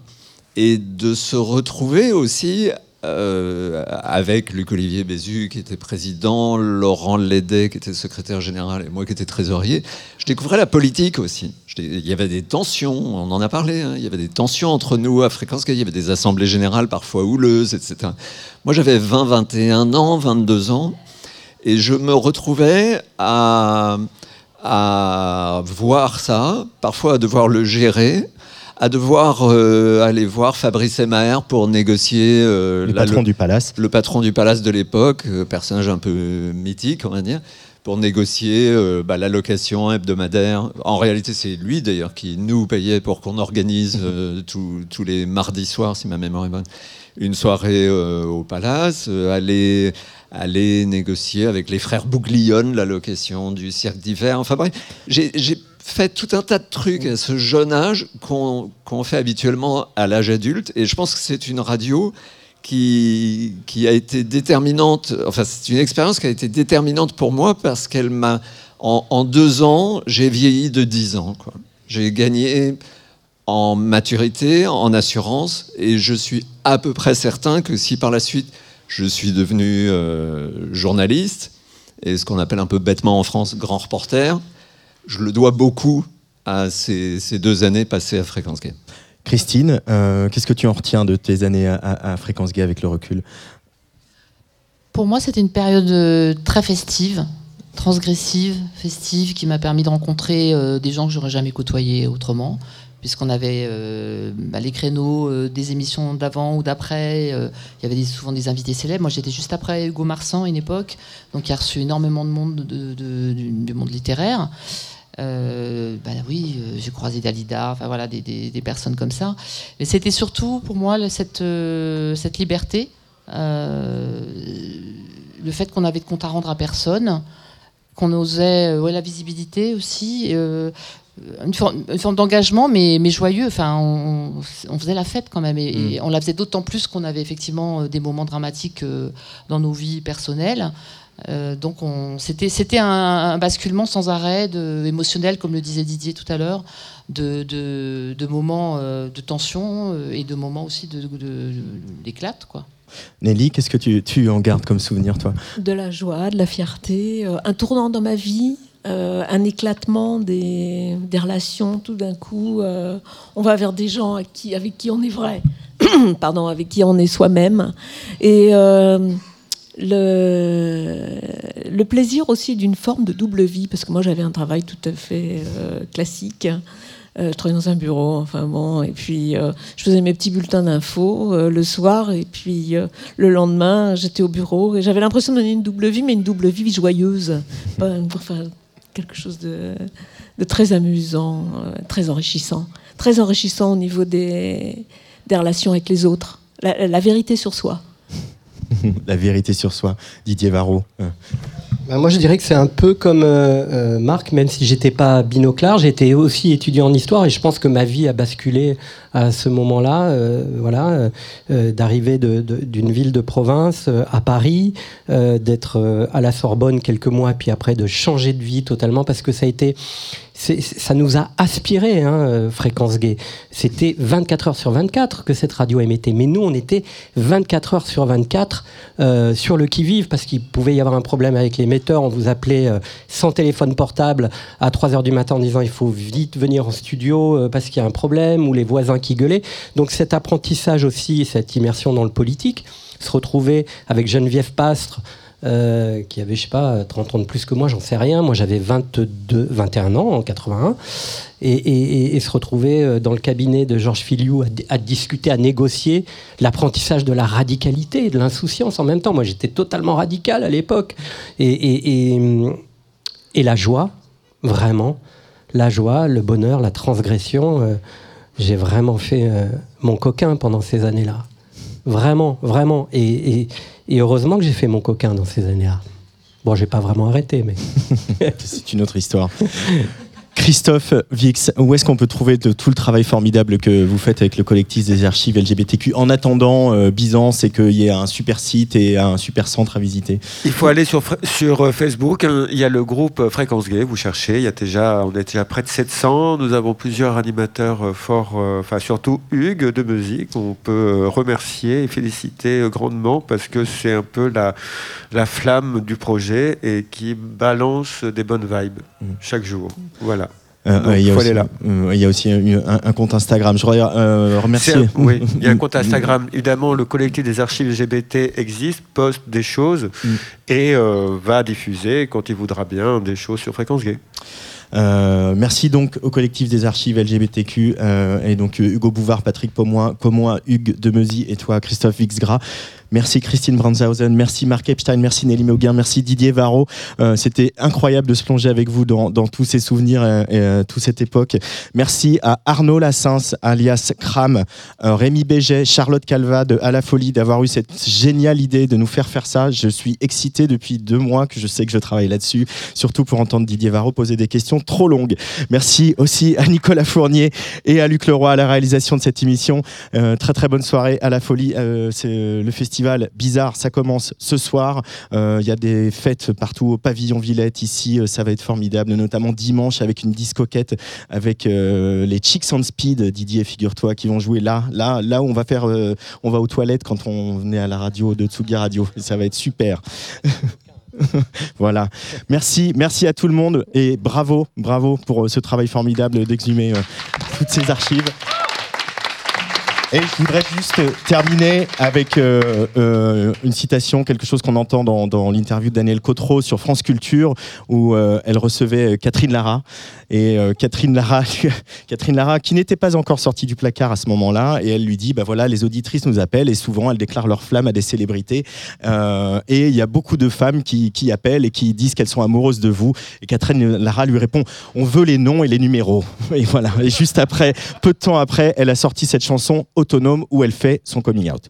S3: et de se retrouver aussi euh, avec Luc-Olivier Bézu qui était président, Laurent Lédet qui était secrétaire général et moi qui étais trésorier, je découvrais la politique aussi. Il y avait des tensions, on en a parlé, hein, il y avait des tensions entre nous à Fréquence il y avait des assemblées générales parfois houleuses, etc. Moi j'avais 20, 21 ans, 22 ans, et je me retrouvais à, à voir ça, parfois à devoir le gérer, à devoir euh, aller voir Fabrice Maher pour négocier euh,
S5: Le
S3: la-
S5: patron du palace.
S3: le patron du palace de l'époque, euh, personnage un peu mythique, on va dire, pour négocier euh, bah, l'allocation hebdomadaire. En réalité, c'est lui d'ailleurs qui nous payait pour qu'on organise tous- les mardis soirs, si ma mémoire est bonne, une soirée au palace, aller, aller négocier avec les frères Bouglione l'allocation du cirque d'hiver. Enfin bref, j'ai fait tout un tas de trucs à ce jeune âge qu'on fait habituellement à l'âge adulte. Et je pense que c'est une radio qui, a été déterminante, enfin c'est une expérience qui a été déterminante pour moi parce qu'elle m'a, en, deux ans, j'ai vieilli de 10 ans. J'ai gagné en maturité, en assurance, et je suis à peu près certain que si par la suite je suis devenu euh, journaliste, et ce qu'on appelle un peu bêtement en France grand reporter, je le dois beaucoup à ces, ces deux années passées à Fréquence Gay.
S5: Christine, euh, qu'est-ce que tu en retiens de tes années à, à- à Fréquence Gay avec le recul?
S8: Pour moi, c'était une période euh, très festive, transgressive, festive, qui m'a permis de rencontrer euh, des gens que j'aurais jamais côtoyés autrement, puisqu'on avait euh, bah, les créneaux euh, des émissions d'avant ou d'après. euh, Il y avait souvent des invités célèbres. Moi, j'étais juste après Hugo Marsan à une époque, donc qui a reçu énormément de monde de- de- du, monde littéraire. Bah oui, j'ai croisé Dalida, enfin des, personnes comme ça. Mais c'était surtout pour moi cette, liberté, le fait qu'on avait de compte à rendre à personne, qu'on osait, ouais, la visibilité aussi, une forme, une forme d'engagement, mais, mais joyeux. Enfin, on, on faisait la fête quand même, et, et on la faisait d'autant plus qu'on avait effectivement euh, des moments dramatiques euh, dans nos vies personnelles. Euh, donc on- c'était c'était un, un basculement sans arrêt de, émotionnel, comme le disait Didier tout à l'heure, de, de, de moments euh, de tension euh, et de moments aussi de, de- de- d'éclate, quoi.
S5: Nelly, qu'est-ce que tu, tu en gardes comme souvenir, toi?
S9: De la joie, de la fierté, euh, un tournant dans ma vie, euh, un éclatement des, relations. Tout d'un coup, euh, on va vers des gens avec qui, on est vrai, pardon, avec qui on est soi-même. Et euh, le, le plaisir aussi d'une forme de double vie, parce que moi j'avais un travail tout à fait classique. Je travaillais dans un bureau, enfin bon, et puis je faisais mes petits bulletins d'infos le soir, et puis le lendemain j'étais au bureau, et j'avais l'impression de donner une double vie, mais une double vie joyeuse, quelque chose de, très amusant, euh, très enrichissant, très enrichissant au niveau des, relations avec les autres, la, la vérité sur soi.
S5: La vérité sur soi, Didier Varro.
S10: Bah, moi, je dirais que c'est un peu comme euh, euh, Marc, même si j'étais pas binoclard, j'étais aussi étudiant en histoire et je pense que ma vie a basculé à ce moment-là, euh, voilà, euh, euh, d'arriver d'une ville de province euh, à Paris, d'être à la Sorbonne quelques mois, puis après de changer de vie totalement parce que ça a été ça nous a aspiré, hein, euh, Fréquence Gay. C'était 24 heures sur 24 que cette radio émettait. Mais nous, on était 24 heures sur 24 euh, sur le qui-vive parce qu'il pouvait y avoir un problème avec l'émetteur. On vous appelait euh, sans téléphone portable à 3 heures du matin en disant il faut vite venir en studio euh, parce qu'il y a un problème ou les voisins qui gueulaient. Donc cet apprentissage aussi, cette immersion dans le politique, se retrouver avec Geneviève Pastre, euh, qui avait, je sais pas, 30 ans de plus que moi, j'en sais rien. Moi, j'avais 22, 21 ans en 81. Et, se retrouver euh, dans le cabinet de Georges Filiou à, di- à discuter, à négocier l'apprentissage de la radicalité et de l'insouciance en même temps. Moi, j'étais totalement radical à l'époque. Et, la joie, vraiment, la joie, le bonheur, la transgression. euh, j'ai vraiment fait mon coquin pendant ces années-là. Vraiment, vraiment. Et, et- heureusement que j'ai fait mon coquin dans ces années-là. Bon, j'ai pas vraiment arrêté, mais.
S5: C'est une autre histoire. Christophe Vix, où est-ce qu'on peut trouver de tout le travail formidable que vous faites avec le collectif des archives LGBTQ en attendant euh, Byzance et qu'il y ait un super site et un super centre à visiter?
S13: Il faut aller sur, euh, Facebook. hein. Il y a le groupe euh, Fréquence Gay. Vous cherchez. Il y a déjà, on est déjà près de 700. Nous avons plusieurs animateurs euh, forts. euh, Enfin, surtout Hugues de musique. On peut remercier et féliciter grandement parce que c'est un peu la, la flamme du projet et qui balance des bonnes vibes chaque jour. Voilà.
S5: Euh,
S13: Donc,
S5: il y a
S13: faut
S5: aussi,
S13: aller là.
S5: euh, il y a aussi un, un- un compte Instagram. Je voudrais euh, remercier.
S13: C'est un- oui, il y a un compte Instagram. Évidemment, le collectif des archives LGBT existe, poste des choses
S5: Mm.
S13: et euh, va diffuser, quand il voudra bien, des choses sur Fréquence Gay.
S5: Euh, merci donc au collectif des archives LGBTQ euh, et donc Hugo Bouvard, Patrick Pomoin, Pomoin, Hugues Demezy et toi Christophe Wixgras. Merci Christine Brandshausen, merci Marc Epstein, merci Nelly Mauguin, merci Didier Varro. Euh, C'était incroyable de se plonger avec vous dans, tous ces souvenirs et, euh, toute cette époque. Merci à Arnaud Lassens, alias Kram, euh, Rémi Béget, Charlotte Calva de À la Folie d'avoir eu cette géniale idée de nous faire faire ça. Je suis excité depuis deux mois que je sais que je travaille là-dessus, surtout pour entendre Didier Varro poser des questions trop longues. Merci aussi à Nicolas Fournier et à Luc Leroy à la réalisation de cette émission. Très très bonne soirée à la folie. C'est le festival bizarre, ça commence ce soir. Euh, Il y a des fêtes partout au pavillon Villette ici, euh, ça va être formidable, notamment dimanche avec une discoquette avec euh, les Chicks on Speed, Didier, figure-toi, qui vont jouer là, là, là où on va faire, on va aux toilettes quand on est à la radio de Tsugi Radio. Ça va être super. voilà. Merci, merci à tout le monde et bravo, bravo pour ce travail formidable d'exhumer toutes ces archives. Et je voudrais juste terminer avec euh, euh, une citation, quelque chose qu'on entend dans, l'interview de Daniel Cotreau sur France Culture, où euh, elle recevait Catherine Lara. Et Catherine Lara, Catherine Lara, qui n'était pas encore sortie du placard à ce moment-là, et elle lui dit, bah voilà, les auditrices nous appellent, et souvent elles déclarent leur flamme à des célébrités. Et il y a beaucoup de femmes qui appellent et qui disent qu'elles sont amoureuses de vous. Et Catherine Lara lui répond, on veut les noms et les numéros. Et voilà. Et juste après, peu de temps après, elle a sorti cette chanson autonome où elle fait son coming out.